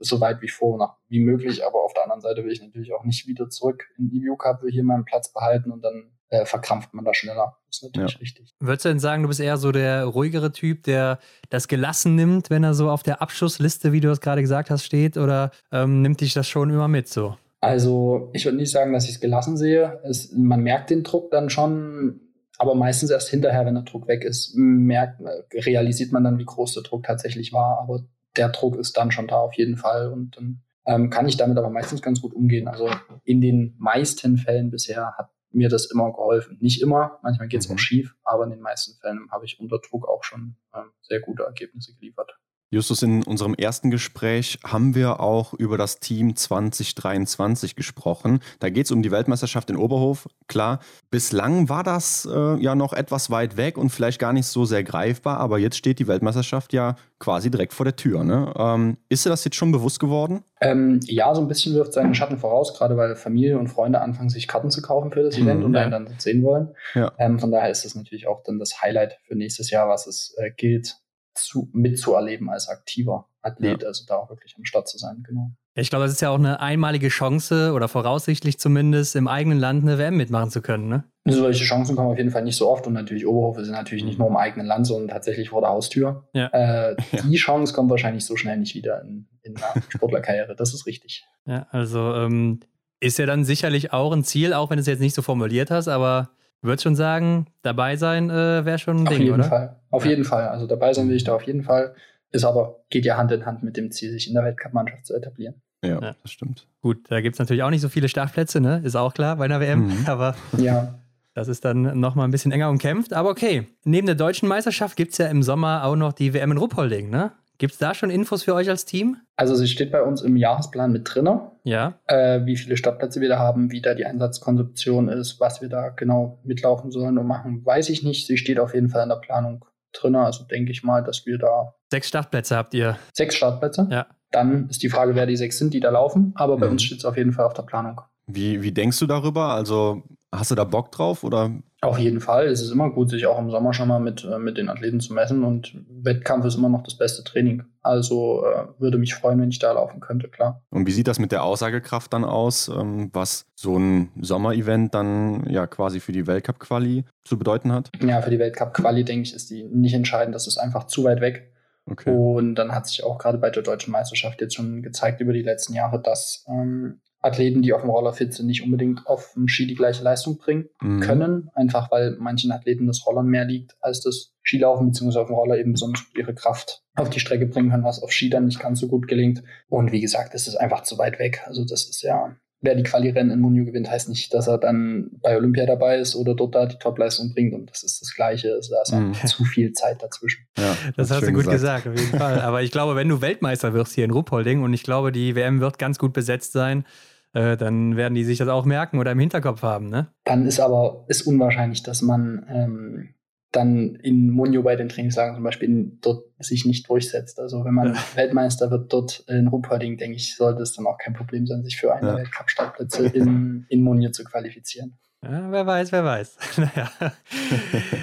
S4: so weit wie vor nach, wie möglich, aber auf der anderen Seite will ich natürlich auch nicht wieder zurück in die View Cup, will hier meinen Platz behalten und dann äh, verkrampft man da schneller. Das ist natürlich ja. richtig.
S2: Würdest du denn sagen, du bist eher so der ruhigere Typ, der das gelassen nimmt, wenn er so auf der Abschussliste, wie du es gerade gesagt hast, steht, oder ähm, nimmt dich das schon immer mit so?
S4: Also ich würde nicht sagen, dass ich es gelassen sehe. Es, man merkt den Druck dann schon, aber meistens erst hinterher, wenn der Druck weg ist, merkt, realisiert man dann, wie groß der Druck tatsächlich war. Aber der Druck ist dann schon da auf jeden Fall und dann ähm, kann ich damit aber meistens ganz gut umgehen. Also in den meisten Fällen bisher hat mir das immer geholfen. Nicht immer, manchmal geht es mhm. auch schief, aber in den meisten Fällen habe ich unter Druck auch schon ähm, sehr gute Ergebnisse geliefert.
S3: Justus, in unserem ersten Gespräch haben wir auch über das Team 2023 gesprochen. Da geht es um die Weltmeisterschaft in Oberhof. Klar, bislang war das äh, ja noch etwas weit weg und vielleicht gar nicht so sehr greifbar, aber jetzt steht die Weltmeisterschaft ja quasi direkt vor der Tür. Ne? Ähm, ist dir das jetzt schon bewusst geworden?
S4: Ähm, ja, so ein bisschen wirft seinen Schatten voraus, gerade weil Familie und Freunde anfangen, sich Karten zu kaufen für das Event mhm, und ja. einen dann sehen wollen. Ja. Ähm, von daher ist das natürlich auch dann das Highlight für nächstes Jahr, was es äh, gilt zu, mitzuerleben als aktiver Athlet, ja. also da auch wirklich am Start zu sein, genau.
S2: Ich glaube, das ist ja auch eine einmalige Chance oder voraussichtlich zumindest im eigenen Land eine WM mitmachen zu können, ne?
S4: Solche Chancen kommen auf jeden Fall nicht so oft und natürlich Oberhof ist natürlich nicht nur im eigenen Land, sondern tatsächlich vor der Haustür. Ja. Äh, die ja. Chance kommt wahrscheinlich so schnell nicht wieder in, in einer Sportlerkarriere, das ist richtig.
S2: Ja, also ähm, ist ja dann sicherlich auch ein Ziel, auch wenn du es jetzt nicht so formuliert hast, aber würde schon sagen, dabei sein äh, wäre schon ein
S4: auf
S2: Ding,
S4: jeden
S2: oder?
S4: Fall. Auf ja. jeden Fall. Also dabei sein will ich da auf jeden Fall. Ist aber, geht ja Hand in Hand mit dem Ziel, sich in der Weltcup-Mannschaft zu etablieren.
S3: Ja, ja, das stimmt.
S2: Gut, da gibt es natürlich auch nicht so viele Startplätze, ne? Ist auch klar bei einer WM. Mhm. Aber ja. das ist dann nochmal ein bisschen enger umkämpft. Aber okay, neben der deutschen Meisterschaft gibt es ja im Sommer auch noch die WM in Ruppolding, ne? Gibt es da schon Infos für euch als Team?
S4: Also sie steht bei uns im Jahresplan mit drin.
S2: Ja.
S4: Äh, wie viele Startplätze wir da haben, wie da die Einsatzkonzeption ist, was wir da genau mitlaufen sollen und machen, weiß ich nicht. Sie steht auf jeden Fall in der Planung drin. Also denke ich mal, dass wir da.
S2: Sechs Startplätze habt ihr.
S4: Sechs Startplätze?
S2: Ja.
S4: Dann ist die Frage, wer die sechs sind, die da laufen. Aber bei mhm. uns steht es auf jeden Fall auf der Planung.
S3: Wie, wie denkst du darüber? Also hast du da Bock drauf oder
S4: auf jeden Fall. Es ist immer gut, sich auch im Sommer schon mal mit, äh, mit den Athleten zu messen und Wettkampf ist immer noch das beste Training. Also äh, würde mich freuen, wenn ich da laufen könnte, klar.
S3: Und wie sieht das mit der Aussagekraft dann aus, ähm, was so ein Sommerevent dann ja quasi für die Weltcup-Quali zu bedeuten hat?
S4: Ja, für die Weltcup-Quali denke ich, ist die nicht entscheidend. Das ist einfach zu weit weg. Okay. Und dann hat sich auch gerade bei der deutschen Meisterschaft jetzt schon gezeigt über die letzten Jahre, dass ähm, Athleten, die auf dem Roller fit sind, nicht unbedingt auf dem Ski die gleiche Leistung bringen mhm. können, einfach weil manchen Athleten das Rollern mehr liegt als das Skilaufen, beziehungsweise auf dem Roller eben besonders ihre Kraft auf die Strecke bringen können, was auf Ski dann nicht ganz so gut gelingt. Und wie gesagt, es ist einfach zu weit weg. Also das ist ja, wer die Quali-Rennen in Munio gewinnt, heißt nicht, dass er dann bei Olympia dabei ist oder dort da die Topleistung bringt. Und das ist das Gleiche. Also da ist mhm. zu viel Zeit dazwischen.
S2: Ja, das, hast du gut gesagt. gesagt, auf jeden Fall. Aber ich glaube, wenn du Weltmeister wirst hier in Ruppolding und ich glaube, die WM wird ganz gut besetzt sein, äh, dann werden die sich das auch merken oder im Hinterkopf haben, ne?
S4: Dann ist aber ist unwahrscheinlich, dass man ähm, dann in Munio bei den Trainingslagern zum Beispiel dort sich nicht durchsetzt. Also wenn man ja. Weltmeister wird dort in Ruppolding, denke ich, sollte es dann auch kein Problem sein, sich für eine ja. Weltcup-Startplätze in, in Munio zu qualifizieren.
S2: Ja, wer weiß, wer weiß. naja.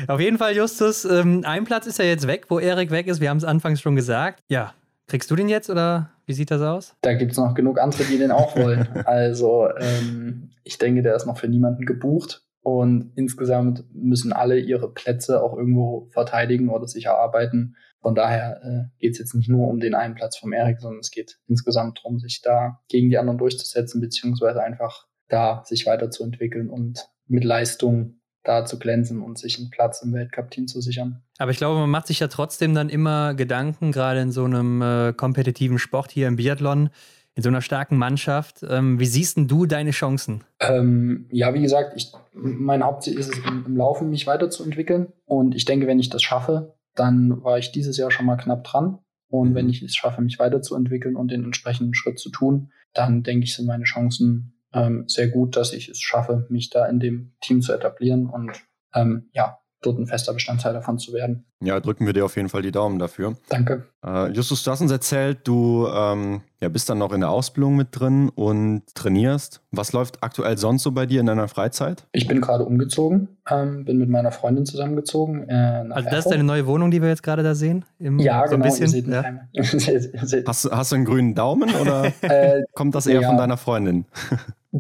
S2: Auf jeden Fall, Justus, ähm, ein Platz ist ja jetzt weg, wo Erik weg ist. Wir haben es anfangs schon gesagt. Ja, kriegst du den jetzt oder wie sieht das aus?
S4: Da gibt es noch genug andere, die den auch wollen. also ähm, ich denke, der ist noch für niemanden gebucht. Und insgesamt müssen alle ihre Plätze auch irgendwo verteidigen oder sich erarbeiten. Von daher äh, geht es jetzt nicht nur um den einen Platz vom Erik, sondern es geht insgesamt darum, sich da gegen die anderen durchzusetzen, beziehungsweise einfach da sich weiterzuentwickeln und mit Leistung da zu glänzen und sich einen Platz im Weltcup-Team zu sichern.
S2: Aber ich glaube, man macht sich ja trotzdem dann immer Gedanken, gerade in so einem äh, kompetitiven Sport hier im Biathlon, in so einer starken Mannschaft. Ähm, wie siehst denn du deine Chancen?
S4: Ähm, ja, wie gesagt, ich, mein Hauptziel ist es, im, im Laufen mich weiterzuentwickeln. Und ich denke, wenn ich das schaffe, dann war ich dieses Jahr schon mal knapp dran. Und mhm. wenn ich es schaffe, mich weiterzuentwickeln und den entsprechenden Schritt zu tun, dann denke ich, sind meine Chancen ähm, sehr gut, dass ich es schaffe, mich da in dem Team zu etablieren. Und ähm, ja, dort ein fester Bestandteil davon zu werden.
S3: Ja, drücken wir dir auf jeden Fall die Daumen dafür.
S4: Danke.
S3: Äh, Justus, du hast uns erzählt, du ähm, ja, bist dann noch in der Ausbildung mit drin und trainierst. Was läuft aktuell sonst so bei dir in deiner Freizeit?
S4: Ich bin gerade umgezogen, ähm, bin mit meiner Freundin zusammengezogen. Äh,
S2: also das ist deine neue Wohnung, die wir jetzt gerade da sehen?
S4: Im, ja, so genau.
S2: Ein bisschen, ja.
S3: hast, hast du einen grünen Daumen oder äh, kommt das eher ja. von deiner Freundin?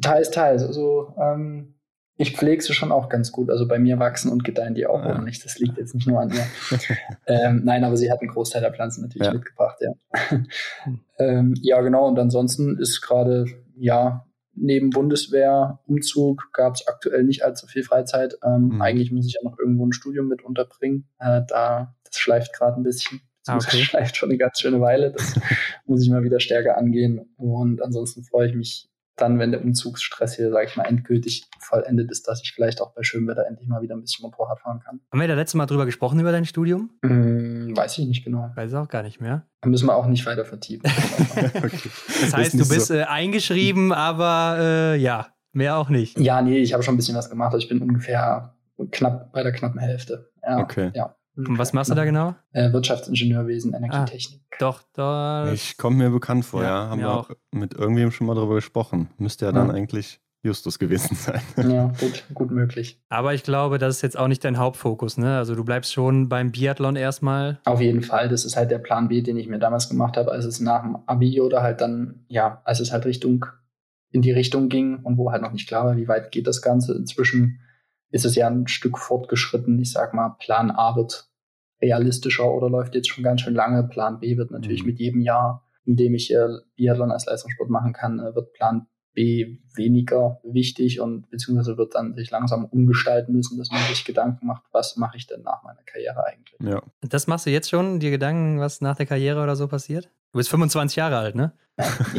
S4: teils, teils. Also ähm, ich pflege sie schon auch ganz gut. Also bei mir wachsen und gedeihen die auch ja. ordentlich. Das liegt jetzt nicht nur an ihr. ähm, nein, aber sie hat einen Großteil der Pflanzen natürlich ja. mitgebracht, ja. Hm. ähm, ja, genau. Und ansonsten ist gerade, ja, neben Bundeswehr, Umzug gab es aktuell nicht allzu viel Freizeit. Ähm, mhm. Eigentlich muss ich ja noch irgendwo ein Studium mit unterbringen. Äh, da, das schleift gerade ein bisschen. Das ah, okay. schleift schon eine ganz schöne Weile. Das muss ich mal wieder stärker angehen. Und ansonsten freue ich mich dann, wenn der Umzugsstress hier, sage ich mal, endgültig vollendet ist, dass ich vielleicht auch bei schönem Wetter endlich mal wieder ein bisschen Motorrad fahren kann.
S2: Haben wir da letzte Mal drüber gesprochen, über dein Studium?
S4: Hm, weiß ich nicht genau.
S2: Weiß auch gar nicht mehr.
S4: Da müssen wir auch nicht weiter vertiefen.
S2: okay. Das heißt, du bist so. äh, eingeschrieben, aber äh, ja, mehr auch nicht.
S4: Ja, nee, ich habe schon ein bisschen was gemacht. Also ich bin ungefähr knapp bei der knappen Hälfte. Ja,
S3: okay.
S4: Ja.
S2: Und was machst du da genau?
S4: Äh, Wirtschaftsingenieurwesen, Energietechnik.
S2: Ah, doch, doch.
S3: Ich komme mir bekannt vor, ja. ja. Haben wir auch mit irgendwem schon mal darüber gesprochen. Müsste ja dann ja. eigentlich Justus gewesen sein.
S4: Ja, gut, gut möglich.
S2: Aber ich glaube, das ist jetzt auch nicht dein Hauptfokus, ne? Also du bleibst schon beim Biathlon erstmal.
S4: Auf jeden Fall. Das ist halt der Plan B, den ich mir damals gemacht habe, als es nach dem Abi oder halt dann, ja, als es halt Richtung, in die Richtung ging und wo halt noch nicht klar war, wie weit geht das Ganze. Inzwischen ist es ja ein Stück fortgeschritten. Ich sag mal, Plan A wird realistischer oder läuft jetzt schon ganz schön lange. Plan B wird natürlich mhm. mit jedem Jahr, in dem ich äh, Biathlon als Leistungssport machen kann, äh, wird Plan B weniger wichtig und beziehungsweise wird dann sich langsam umgestalten müssen, dass man sich Gedanken macht, was mache ich denn nach meiner Karriere eigentlich.
S2: Ja. Das machst du jetzt schon, dir Gedanken, was nach der Karriere oder so passiert? Du bist 25 Jahre alt, ne?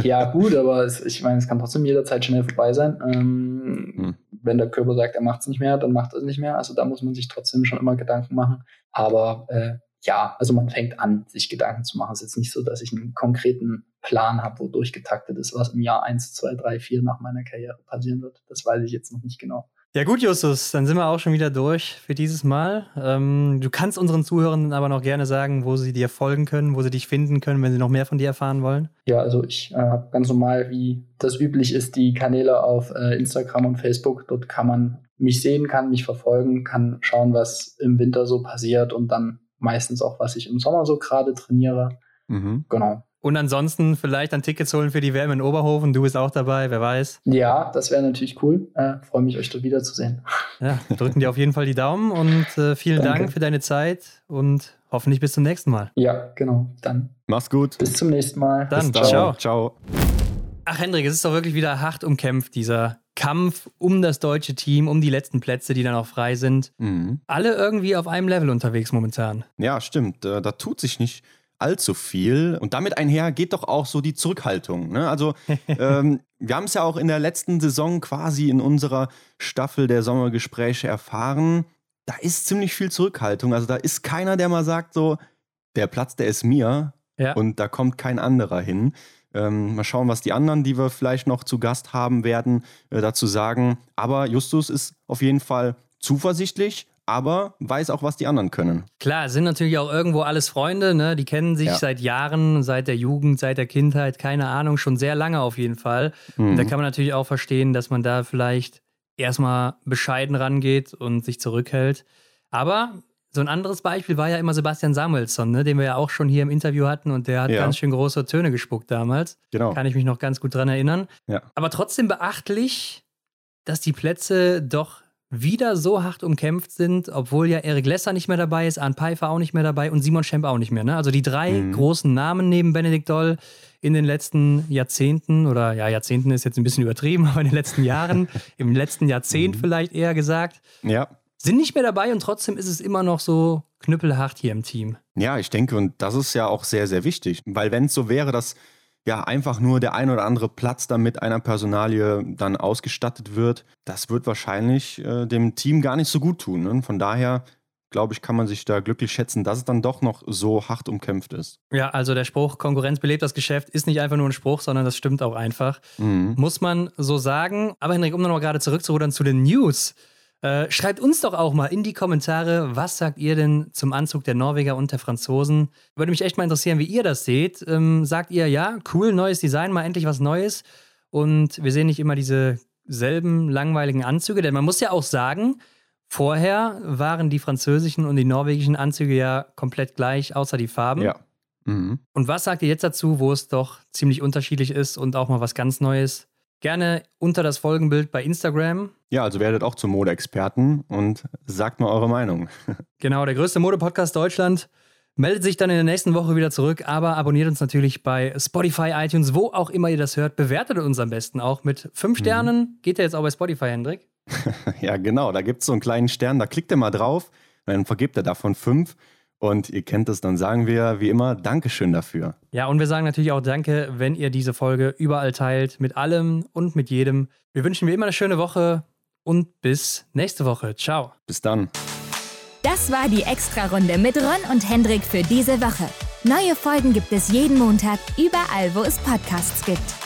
S4: ja, gut, aber es, ich meine, es kann trotzdem jederzeit schnell vorbei sein. Ähm, hm. Wenn der Körper sagt, er macht es nicht mehr, dann macht er es nicht mehr. Also da muss man sich trotzdem schon immer Gedanken machen. Aber äh, ja, also man fängt an, sich Gedanken zu machen. Es ist jetzt nicht so, dass ich einen konkreten Plan habe, wo durchgetaktet ist, was im Jahr 1, 2, 3, 4 nach meiner Karriere passieren wird. Das weiß ich jetzt noch nicht genau.
S2: Ja gut, Justus, dann sind wir auch schon wieder durch für dieses Mal. Ähm, du kannst unseren Zuhörern aber noch gerne sagen, wo sie dir folgen können, wo sie dich finden können, wenn sie noch mehr von dir erfahren wollen.
S4: Ja, also ich äh, habe ganz normal, wie das üblich ist, die Kanäle auf äh, Instagram und Facebook. Dort kann man mich sehen, kann mich verfolgen, kann schauen, was im Winter so passiert und dann meistens auch, was ich im Sommer so gerade trainiere. Mhm. Genau.
S2: Und ansonsten vielleicht ein Tickets holen für die WM in Oberhofen. Du bist auch dabei, wer weiß.
S4: Ja, das wäre natürlich cool. Äh, Freue mich, euch dort wiederzusehen.
S2: Ja, drücken dir auf jeden Fall die Daumen und äh, vielen Danke. Dank für deine Zeit und hoffentlich bis zum nächsten Mal.
S4: Ja, genau. Dann.
S3: Mach's gut.
S4: Bis zum nächsten Mal.
S2: Dann, dann. ciao. Ciao. Ach, Hendrik, es ist doch wirklich wieder hart umkämpft, dieser Kampf um das deutsche Team, um die letzten Plätze, die dann auch frei sind. Mhm. Alle irgendwie auf einem Level unterwegs momentan.
S3: Ja, stimmt. Äh, da tut sich nicht allzu viel. Und damit einher geht doch auch so die Zurückhaltung. Ne? Also ähm, wir haben es ja auch in der letzten Saison quasi in unserer Staffel der Sommergespräche erfahren. Da ist ziemlich viel Zurückhaltung. Also da ist keiner, der mal sagt so, der Platz, der ist mir ja. und da kommt kein anderer hin. Ähm, mal schauen, was die anderen, die wir vielleicht noch zu Gast haben werden, äh, dazu sagen. Aber Justus ist auf jeden Fall zuversichtlich aber weiß auch, was die anderen können.
S2: Klar, sind natürlich auch irgendwo alles Freunde, ne? Die kennen sich ja. seit Jahren, seit der Jugend, seit der Kindheit, keine Ahnung, schon sehr lange auf jeden Fall. Mhm. Und da kann man natürlich auch verstehen, dass man da vielleicht erstmal bescheiden rangeht und sich zurückhält. Aber so ein anderes Beispiel war ja immer Sebastian Samuelsson, ne? den wir ja auch schon hier im Interview hatten und der hat ja. ganz schön große Töne gespuckt damals. Genau. Kann ich mich noch ganz gut dran erinnern. Ja. Aber trotzdem beachtlich, dass die Plätze doch wieder so hart umkämpft sind, obwohl ja Erik Lesser nicht mehr dabei ist, Arne Pfeiffer auch nicht mehr dabei und Simon Schemp auch nicht mehr. Ne? Also die drei mhm. großen Namen neben Benedikt Doll in den letzten Jahrzehnten, oder ja, Jahrzehnten ist jetzt ein bisschen übertrieben, aber in den letzten Jahren, im letzten Jahrzehnt mhm. vielleicht eher gesagt, ja. sind nicht mehr dabei und trotzdem ist es immer noch so knüppelhart hier im Team.
S3: Ja, ich denke, und das ist ja auch sehr, sehr wichtig, weil wenn es so wäre, dass ja einfach nur der ein oder andere Platz dann mit einer Personalie dann ausgestattet wird, das wird wahrscheinlich äh, dem Team gar nicht so gut tun. Ne? Von daher glaube ich, kann man sich da glücklich schätzen, dass es dann doch noch so hart umkämpft ist.
S2: Ja, also der Spruch, Konkurrenz belebt das Geschäft, ist nicht einfach nur ein Spruch, sondern das stimmt auch einfach. Mhm. Muss man so sagen. Aber Henrik, um noch gerade zurückzurudern zu den News. Äh, schreibt uns doch auch mal in die Kommentare, was sagt ihr denn zum Anzug der Norweger und der Franzosen? Würde mich echt mal interessieren, wie ihr das seht. Ähm, sagt ihr, ja, cool, neues Design, mal endlich was Neues. Und wir sehen nicht immer diese selben langweiligen Anzüge, denn man muss ja auch sagen, vorher waren die französischen und die norwegischen Anzüge ja komplett gleich, außer die Farben.
S3: Ja. Mhm.
S2: Und was sagt ihr jetzt dazu, wo es doch ziemlich unterschiedlich ist und auch mal was ganz Neues? Gerne unter das Folgenbild bei Instagram.
S3: Ja, also werdet auch zum Modeexperten und sagt mal eure Meinung.
S2: Genau, der größte Modepodcast Deutschland meldet sich dann in der nächsten Woche wieder zurück, aber abonniert uns natürlich bei Spotify, iTunes, wo auch immer ihr das hört. Bewertet uns am besten auch mit fünf mhm. Sternen. Mhm. Geht ja jetzt auch bei Spotify, Hendrik?
S3: ja, genau. Da gibt es so einen kleinen Stern, da klickt ihr mal drauf, dann vergibt er davon fünf. Und ihr kennt es, dann sagen wir wie immer Dankeschön dafür.
S2: Ja, und wir sagen natürlich auch Danke, wenn ihr diese Folge überall teilt, mit allem und mit jedem. Wir wünschen wie immer eine schöne Woche und bis nächste Woche. Ciao.
S3: Bis dann.
S1: Das war die Extra-Runde mit Ron und Hendrik für diese Woche. Neue Folgen gibt es jeden Montag, überall, wo es Podcasts gibt.